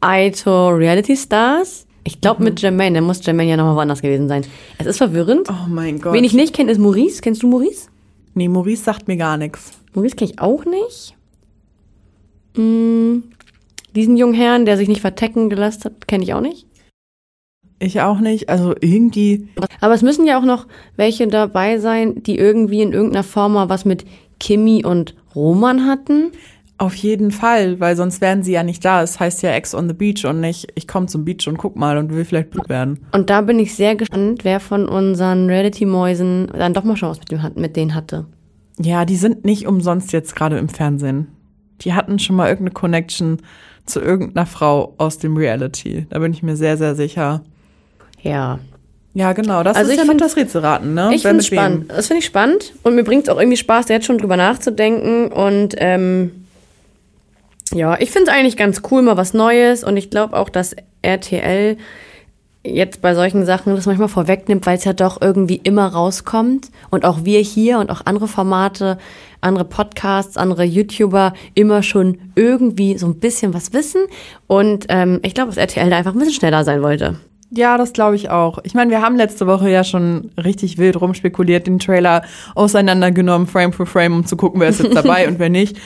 Aito Reality Stars. Ich glaube mit Jermaine, der muss Jermaine ja nochmal woanders gewesen sein. Es ist verwirrend. Oh mein Gott. Wen ich nicht kenne, ist Maurice. Kennst du Maurice? nee, Maurice sagt mir gar nichts. Maurice kenne ich auch nicht. Mm, diesen jungen Herrn, der sich nicht vertecken gelassen hat, kenne ich auch nicht. Ich auch nicht. Also irgendwie, Aber es müssen ja auch noch welche dabei sein, die irgendwie in irgendeiner Form mal was mit Kimi und Roman hatten. Auf jeden Fall, weil sonst wären sie ja nicht da. Es heißt ja Ex on the Beach und nicht, ich komme zum Beach und guck mal und will vielleicht Blut werden. Und da bin ich sehr gespannt, wer von unseren Reality-Mäusen dann doch mal schon was mit, dem, mit denen hatte. Ja, die sind nicht umsonst jetzt gerade im Fernsehen. Die hatten schon mal irgendeine Connection zu irgendeiner Frau aus dem Reality. Da bin ich mir sehr, sehr sicher. Ja. Ja, genau. Das Also ist ich ja noch find- das Rätselraten, ne? Ich finde es spannend. Das finde ich spannend. Und mir bringt es auch irgendwie Spaß, da jetzt schon drüber nachzudenken. Und ähm, ja, ich finde es eigentlich ganz cool, mal was Neues. Und ich glaube auch, dass RTL jetzt bei solchen Sachen das manchmal vorwegnimmt, weil es ja doch irgendwie immer rauskommt. Und auch wir hier und auch andere Formate, andere Podcasts, andere YouTuber immer schon irgendwie so ein bisschen was wissen. Und ähm, ich glaube, dass RTL da einfach ein bisschen schneller sein wollte. Ja, das glaube ich auch. Ich meine, wir haben letzte Woche ja schon richtig wild rumspekuliert, den Trailer auseinandergenommen, Frame für Frame, um zu gucken, wer ist jetzt dabei *laughs* und wer nicht.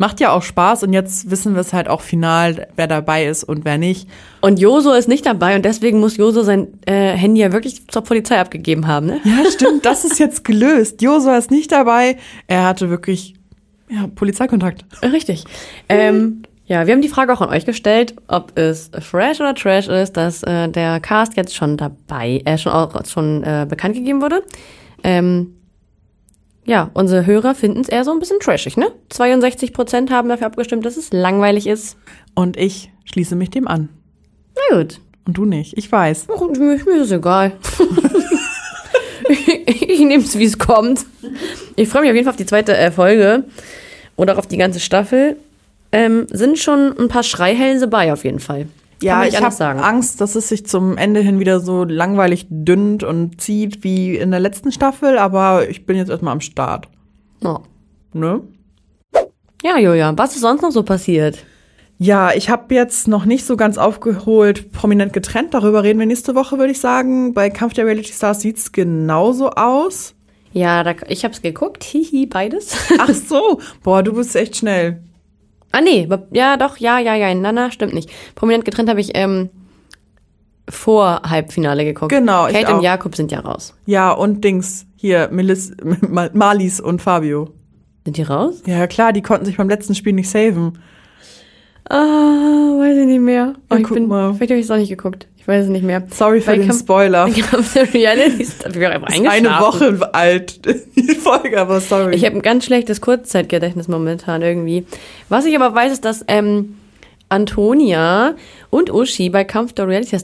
Macht ja auch Spaß und jetzt wissen wir es halt auch final, wer dabei ist und wer nicht. Und Joso ist nicht dabei und deswegen muss Joso sein äh, Handy ja wirklich zur Polizei abgegeben haben, ne? Ja, *laughs* stimmt, das ist jetzt gelöst. Josua ist nicht dabei. Er hatte wirklich ja, Polizeikontakt. Richtig. Ähm, ja, wir haben die Frage auch an euch gestellt, ob es fresh oder trash ist, dass äh, der Cast jetzt schon dabei, äh, schon auch schon äh, bekannt gegeben wurde. Ähm, ja, unsere Hörer finden es eher so ein bisschen trashig, ne? 62 Prozent haben dafür abgestimmt, dass es langweilig ist. Und ich schließe mich dem an. Na gut. Und du nicht. Ich weiß. Ach, mir, mir ist es egal. *laughs* ich ich nehme es, wie es kommt. Ich freue mich auf jeden Fall auf die zweite äh, Folge oder auch auf die ganze Staffel. Ähm, sind schon ein paar Schreihälse bei, auf jeden Fall. Ja, ich anders habe. Angst, dass es sich zum Ende hin wieder so langweilig dünnt und zieht wie in der letzten Staffel, aber ich bin jetzt erstmal am Start. Oh. Ne? Ja, Julia, was ist sonst noch so passiert? Ja, ich habe jetzt noch nicht so ganz aufgeholt, prominent getrennt. Darüber reden wir nächste Woche, würde ich sagen. Bei Kampf der Reality Stars sieht's genauso aus. Ja, da, ich habe es geguckt. *laughs* Hihi, beides. Ach so, boah, du bist echt schnell. Ah, nee. Ja, doch, ja, ja, ja. Na, na, stimmt nicht. Prominent getrennt habe ich ähm, vor Halbfinale geguckt. Genau, ich Kate auch. und Jakob sind ja raus. Ja, und Dings, hier, Melis, Mal- *laughs* Marlies und Fabio. Sind die raus? Ja, klar, die konnten sich beim letzten Spiel nicht saven. Ah, weiß ich nicht mehr. Oh, ich bin, mal. Vielleicht habe ich es auch nicht geguckt. Ich weiß es nicht mehr. Sorry für den Kampf- Spoiler. *laughs* Reality Ist eine. Woche alt, *laughs* die Folge, aber sorry. Ich habe ein ganz schlechtes Kurzzeitgedächtnis momentan irgendwie. Was ich aber weiß, ist, dass ähm, Antonia und Uschi bei Kampf der, Reality,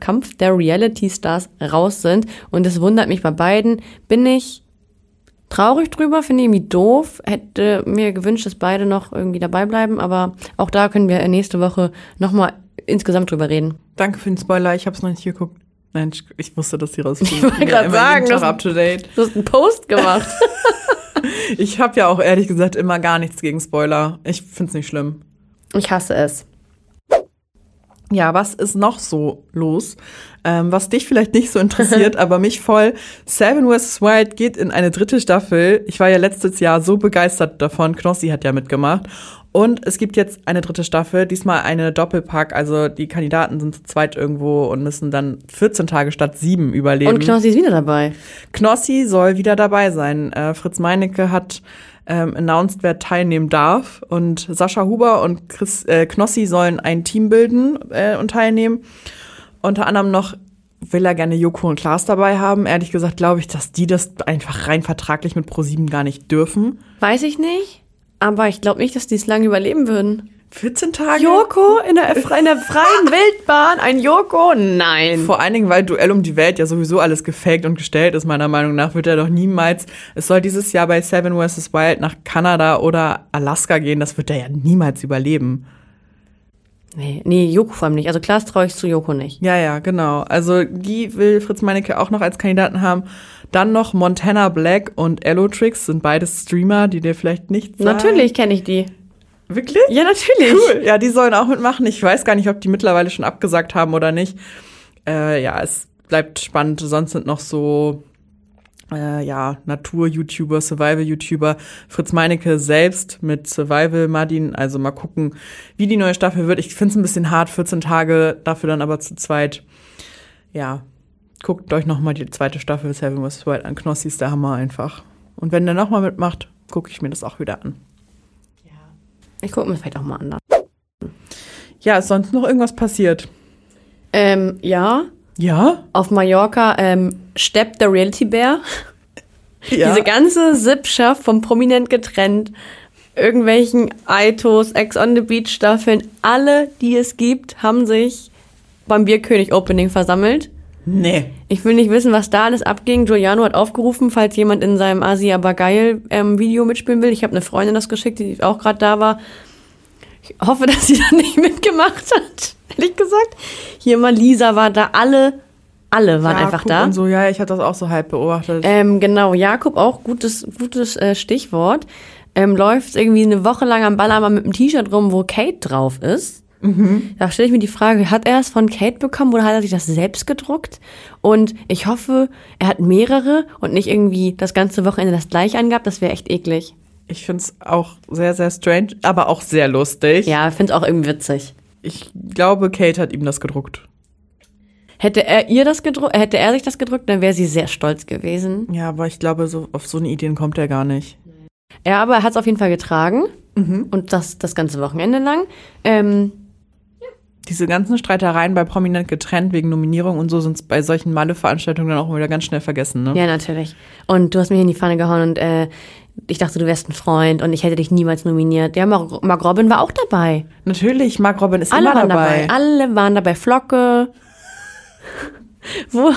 Kampf der Reality Stars raus sind. Und es wundert mich bei beiden. Bin ich traurig drüber, finde ich irgendwie doof. Hätte mir gewünscht, dass beide noch irgendwie dabei bleiben. Aber auch da können wir nächste Woche nochmal insgesamt drüber reden. Danke für den Spoiler, ich habe es noch nicht geguckt. Nein, ich, ich wusste, dass die rausfliegen. *laughs* Ich wollte immer sagen, up to date. Du hast einen Post gemacht. *laughs* Ich habe ja auch ehrlich gesagt immer gar nichts gegen Spoiler. Ich find's nicht schlimm. ich hasse es. Ja, was ist noch so los? Ähm, was dich vielleicht nicht so interessiert, *laughs* aber mich voll. Seven vs. Wild geht in eine dritte Staffel. Ich war ja letztes Jahr so begeistert davon. Knossi hat ja mitgemacht. Und es gibt jetzt eine dritte Staffel, diesmal eine Doppelpack. Also die Kandidaten sind zu zweit irgendwo und müssen dann 14 Tage statt sieben überleben. Und Knossi ist wieder dabei. Knossi soll wieder dabei sein. Äh, Fritz Meinecke hat ähm, announced, wer teilnehmen darf. Und Sascha Huber und Chris, äh, Knossi sollen ein Team bilden äh, und teilnehmen. Unter anderem noch will er gerne Joko und Klaas dabei haben. Ehrlich gesagt glaube ich, dass die das einfach rein vertraglich mit ProSieben gar nicht dürfen. Weiß ich nicht. Aber ich glaube nicht, dass die es lange überleben würden. 14 Tage? Joko in der, in der freien *laughs* Wildbahn? Ein Joko? Nein. Vor allen Dingen, weil Duell um die Welt ja sowieso alles gefaked und gestellt ist, meiner Meinung nach, wird er doch niemals, es soll dieses Jahr bei Seven vs. Wild nach Kanada oder Alaska gehen, das wird er ja niemals überleben. Nee, nee, Joko vor allem nicht. Also Klaas traue ich zu Joko nicht. Ja, ja, genau. Also die will Fritz Meinecke auch noch als Kandidaten haben. Dann noch Montana Black und Allotrix sind beides Streamer, die dir vielleicht nicht sagen. Natürlich kenne ich die. Wirklich? Ja, natürlich. Cool. Ja, die sollen auch mitmachen. Ich weiß gar nicht, ob die mittlerweile schon abgesagt haben oder nicht. Äh, ja, es bleibt spannend. Sonst sind noch so äh, ja, Natur-YouTuber, Survival-YouTuber, Fritz Meinecke selbst mit Survival Martin. Also mal gucken, wie die neue Staffel wird. Ich finde es ein bisschen hart, 14 Tage, dafür dann aber zu zweit. Ja, guckt euch noch mal die zweite Staffel Seven vs. Wild an. Knossi ist der Hammer einfach. Und wenn der noch mal mitmacht, gucke ich mir das auch wieder an. Ich gucke mir vielleicht auch mal an. Ja, ist sonst noch irgendwas passiert? Ähm, ja, Ja? auf Mallorca ähm, steppt der Reality Bär. *laughs* Ja. Diese ganze Sippschaft vom Prominent getrennt, irgendwelchen Aitos, Ex on the Beach Staffeln, alle, die es gibt, haben sich beim Bierkönig Opening versammelt. Nee. Ich will nicht wissen, was da alles abging. Giuliano hat aufgerufen, falls jemand in seinem Asi aber geil ähm, Video mitspielen will. Ich habe eine Freundin das geschickt, die auch gerade da war. Ich hoffe, *laughs* dass sie da nicht mitgemacht hat. Ehrlich gesagt. Hier mal Lisa war da, alle, alle waren einfach Jakob da. Und so, ja, ich hatte das auch so halb beobachtet. Ähm, genau, Jakob auch, gutes, gutes äh, Stichwort. Ähm, läuft irgendwie eine Woche lang am Ballermann mit einem T-Shirt rum, wo Kate drauf ist. Da stelle ich mir die Frage, hat er es von Kate bekommen oder hat er sich das selbst gedruckt? Und ich hoffe, er hat mehrere und nicht irgendwie das ganze Wochenende das gleiche angehabt. Das wäre echt eklig. Ich find's auch sehr, sehr strange, aber auch sehr lustig. Ja, ich finde es auch irgendwie witzig. Ich glaube, Kate hat ihm das gedruckt. Hätte er ihr das gedruckt, hätte er sich das gedruckt, dann wäre sie sehr stolz gewesen. Ja, aber ich glaube, so auf so eine Ideen kommt er gar nicht. Ja, aber er hat es auf jeden Fall getragen Mhm. und das das ganze Wochenende lang. Ähm, Diese ganzen Streitereien bei Prominent getrennt wegen Nominierung und so sind bei solchen Malle-Veranstaltungen dann auch wieder ganz schnell vergessen, ne? Ja, natürlich. Und du hast mir in die Pfanne gehauen und äh, ich dachte, du wärst ein Freund und ich hätte dich niemals nominiert. Ja, Mark, Mark Robin war auch dabei. Natürlich, Mark Robin ist Alle immer dabei. dabei. Alle waren dabei. Flocke. Wo,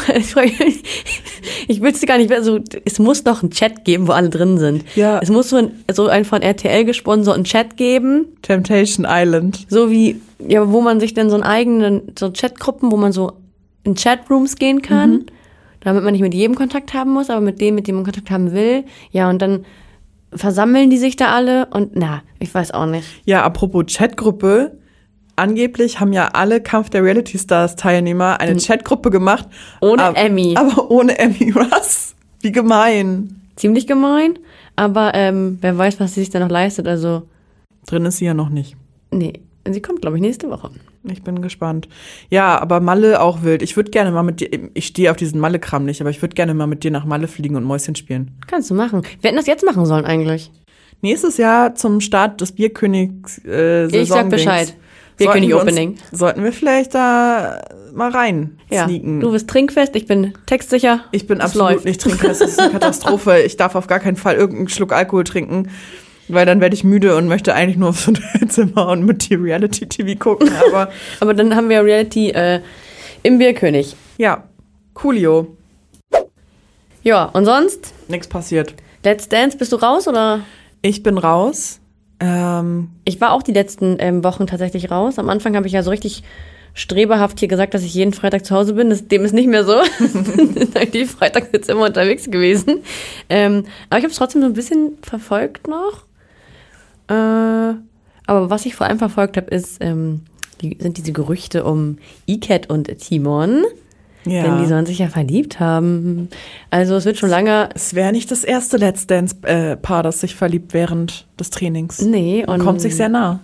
ich will es gar nicht, also es muss doch einen Chat geben, wo alle drin sind. Ja. Es muss so, ein, so einen von RTL gesponserten Chat geben, Temptation Island. so wie, ja, wo man sich dann so einen eigenen, so Chatgruppen, wo man so in Chatrooms gehen kann, damit man nicht mit jedem Kontakt haben muss, aber mit dem, mit dem man Kontakt haben will. Ja, und dann versammeln die sich da alle und na, ich weiß auch nicht. Ja, apropos Chatgruppe. Angeblich haben ja alle Kampf der Reality Stars Teilnehmer eine Chatgruppe gemacht. Ohne aber, Emmy. Aber ohne Emmy. *laughs* Was? Wie gemein. ziemlich gemein, aber ähm, wer weiß, was sie sich da noch leistet. Also, Drin ist sie ja noch nicht. nee, sie kommt, glaube ich, nächste Woche. Ich bin gespannt. Ja, aber Malle auch wild. Ich würde gerne mal mit dir, ich stehe auf diesen Malle-Kram nicht, aber ich würde gerne mal mit dir nach Malle fliegen und Mäuschen spielen. Kannst du machen. Wir hätten das jetzt machen sollen eigentlich. Nächstes Jahr zum Start des Bierkönigs äh, Ich sag Bescheid. Bierkönig Opening. Sollten wir vielleicht da mal rein Ja, sneaken? du bist trinkfest, ich bin textsicher. ich bin absolut läuft. nicht trinkfest. Das ist eine *laughs* Katastrophe. Ich darf auf gar keinen Fall irgendeinen Schluck Alkohol trinken, weil dann werde ich müde und möchte eigentlich nur aufs *laughs* Hotelzimmer und mit dir Reality-TV gucken. *laughs* Aber Aber dann haben wir Reality äh, im Bierkönig. ja, coolio. Ja, und sonst? Nichts passiert. Let's Dance, bist du raus oder? Ich bin raus. Ähm, Ich war auch die letzten ähm, Wochen tatsächlich raus. Am Anfang habe ich ja so richtig streberhaft hier gesagt, dass ich jeden Freitag zu Hause bin. Das, dem ist nicht mehr so. *laughs* Die Freitag jetzt immer unterwegs gewesen. Ähm, aber ich habe es trotzdem so ein bisschen verfolgt noch. Äh, aber was ich vor allem verfolgt habe, ist, ähm, die, sind diese Gerüchte um Icat und Timon. Ja. Denn die sollen sich ja verliebt haben. Also es wird schon lange. es wäre nicht das erste Let's Dance-Paar, das sich verliebt während des Trainings. Nee, und, Kommt sich sehr nah.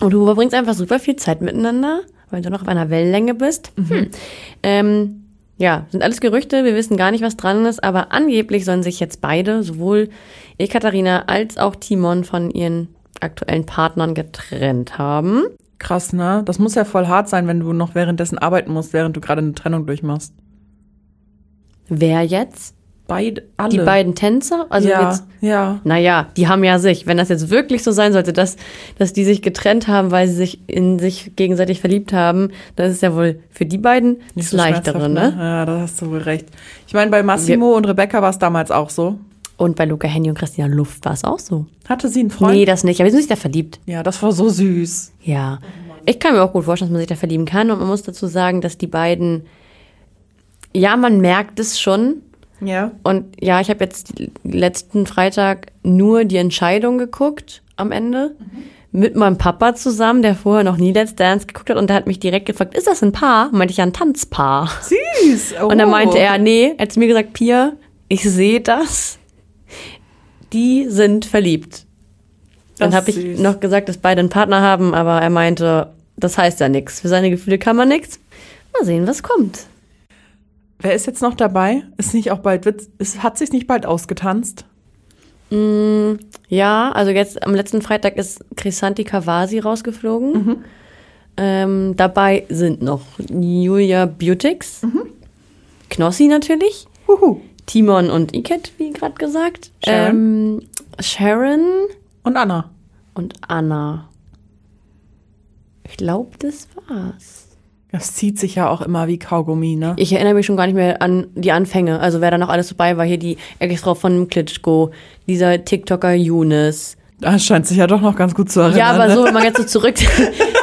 und du verbringst einfach super viel Zeit miteinander, weil du noch auf einer Wellenlänge bist. Hm. Ähm, ja, sind alles Gerüchte, wir wissen gar nicht, was dran ist, aber angeblich sollen sich jetzt beide, sowohl Ekaterina als auch Timon, von ihren aktuellen Partnern getrennt haben. Krass, ne? Das muss ja voll hart sein, wenn du noch währenddessen arbeiten musst, während du gerade eine Trennung durchmachst. Wer jetzt? Beide, alle. Die beiden Tänzer? Also ja, jetzt ja. Naja, die haben ja sich. Wenn das jetzt wirklich so sein sollte, dass, dass die sich getrennt haben, weil sie sich in sich gegenseitig verliebt haben, dann ist es ja wohl für die beiden das so Leichtere, schmerzhaft, ne? Ja, da hast du wohl recht. Ich meine, bei Massimo und Rebecca war es damals auch so. Und bei Luca Henny und Christina Luft war es auch so. Hatte sie einen Freund? Nee, das nicht. Aber sie sind sich da verliebt. Ja, das war so süß. Ja. Ich kann mir auch gut vorstellen, dass man sich da verlieben kann. Und man muss dazu sagen, dass die beiden, ja, man merkt es schon. Ja. Und ja, ich habe jetzt letzten Freitag nur die Entscheidung geguckt am Ende. mit meinem Papa zusammen, der vorher noch nie Let's Dance geguckt hat und der hat mich direkt gefragt, ist das ein Paar? Meinte ich ja ein Tanzpaar. Süß. Oh. Und dann meinte er, nee, er hat mir gesagt, Pia, ich sehe das. Die sind verliebt. Dann habe ich süß. noch gesagt, dass beide einen Partner haben, aber er meinte, das heißt ja nichts. Für seine Gefühle kann man nichts. Mal sehen, was kommt. Wer ist jetzt noch dabei? Ist nicht auch bald, ist, hat sich nicht bald ausgetanzt? Ja, also jetzt am letzten Freitag ist Krisanti Kawasi rausgeflogen. Ähm, dabei sind noch Julia Beautix, Knossi natürlich, Huhu. Timon und Iket, wie gerade gesagt, Sharon. Ähm, Sharon Und Anna. und Anna. Ich glaube, das war's. Das zieht sich ja auch immer wie Kaugummi, ne? Ich erinnere mich schon gar nicht mehr an die Anfänge. Also wer da noch alles dabei war, hier die Ex-Frau von Klitschko, dieser TikToker Younes. Das scheint sich ja doch noch ganz gut zu erinnern. Ja, aber ne? so, wenn man jetzt so *laughs* zurück,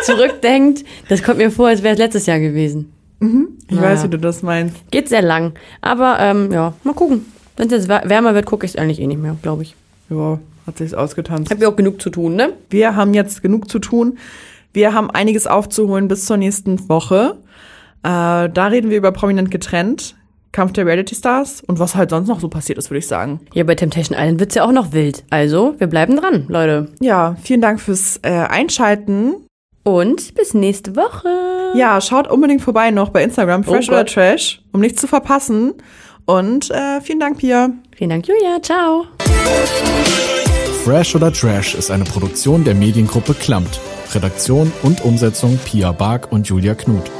zurückdenkt, das kommt mir vor, als wäre es letztes Jahr gewesen. Ich Ja. weiß, wie du das meinst. Geht sehr lang. Aber ähm, ja, mal gucken. Wenn es jetzt wär- wärmer wird, gucke ich es eigentlich eh nicht mehr, glaube ich. Ja, hat sich's ausgetanzt. Hab ja auch genug zu tun, ne? Wir haben jetzt genug zu tun. Wir haben einiges aufzuholen bis zur nächsten Woche. Äh, da reden wir über prominent getrennt, Kampf der Reality Stars und was halt sonst noch so passiert ist, würde ich sagen. Ja, bei Temptation Island wird's ja auch noch wild. Also, wir bleiben dran, Leute. Ja, vielen Dank fürs äh, Einschalten. Und bis nächste Woche. Ja, schaut unbedingt vorbei noch bei Instagram, Fresh Oh oder. Trash, um nichts zu verpassen. Und äh, vielen Dank, Pia. Vielen Dank, Julia. Ciao. Fresh oder Trash ist eine Produktion der Mediengruppe Klammt. Redaktion und Umsetzung Pia Bark und Julia Knuth.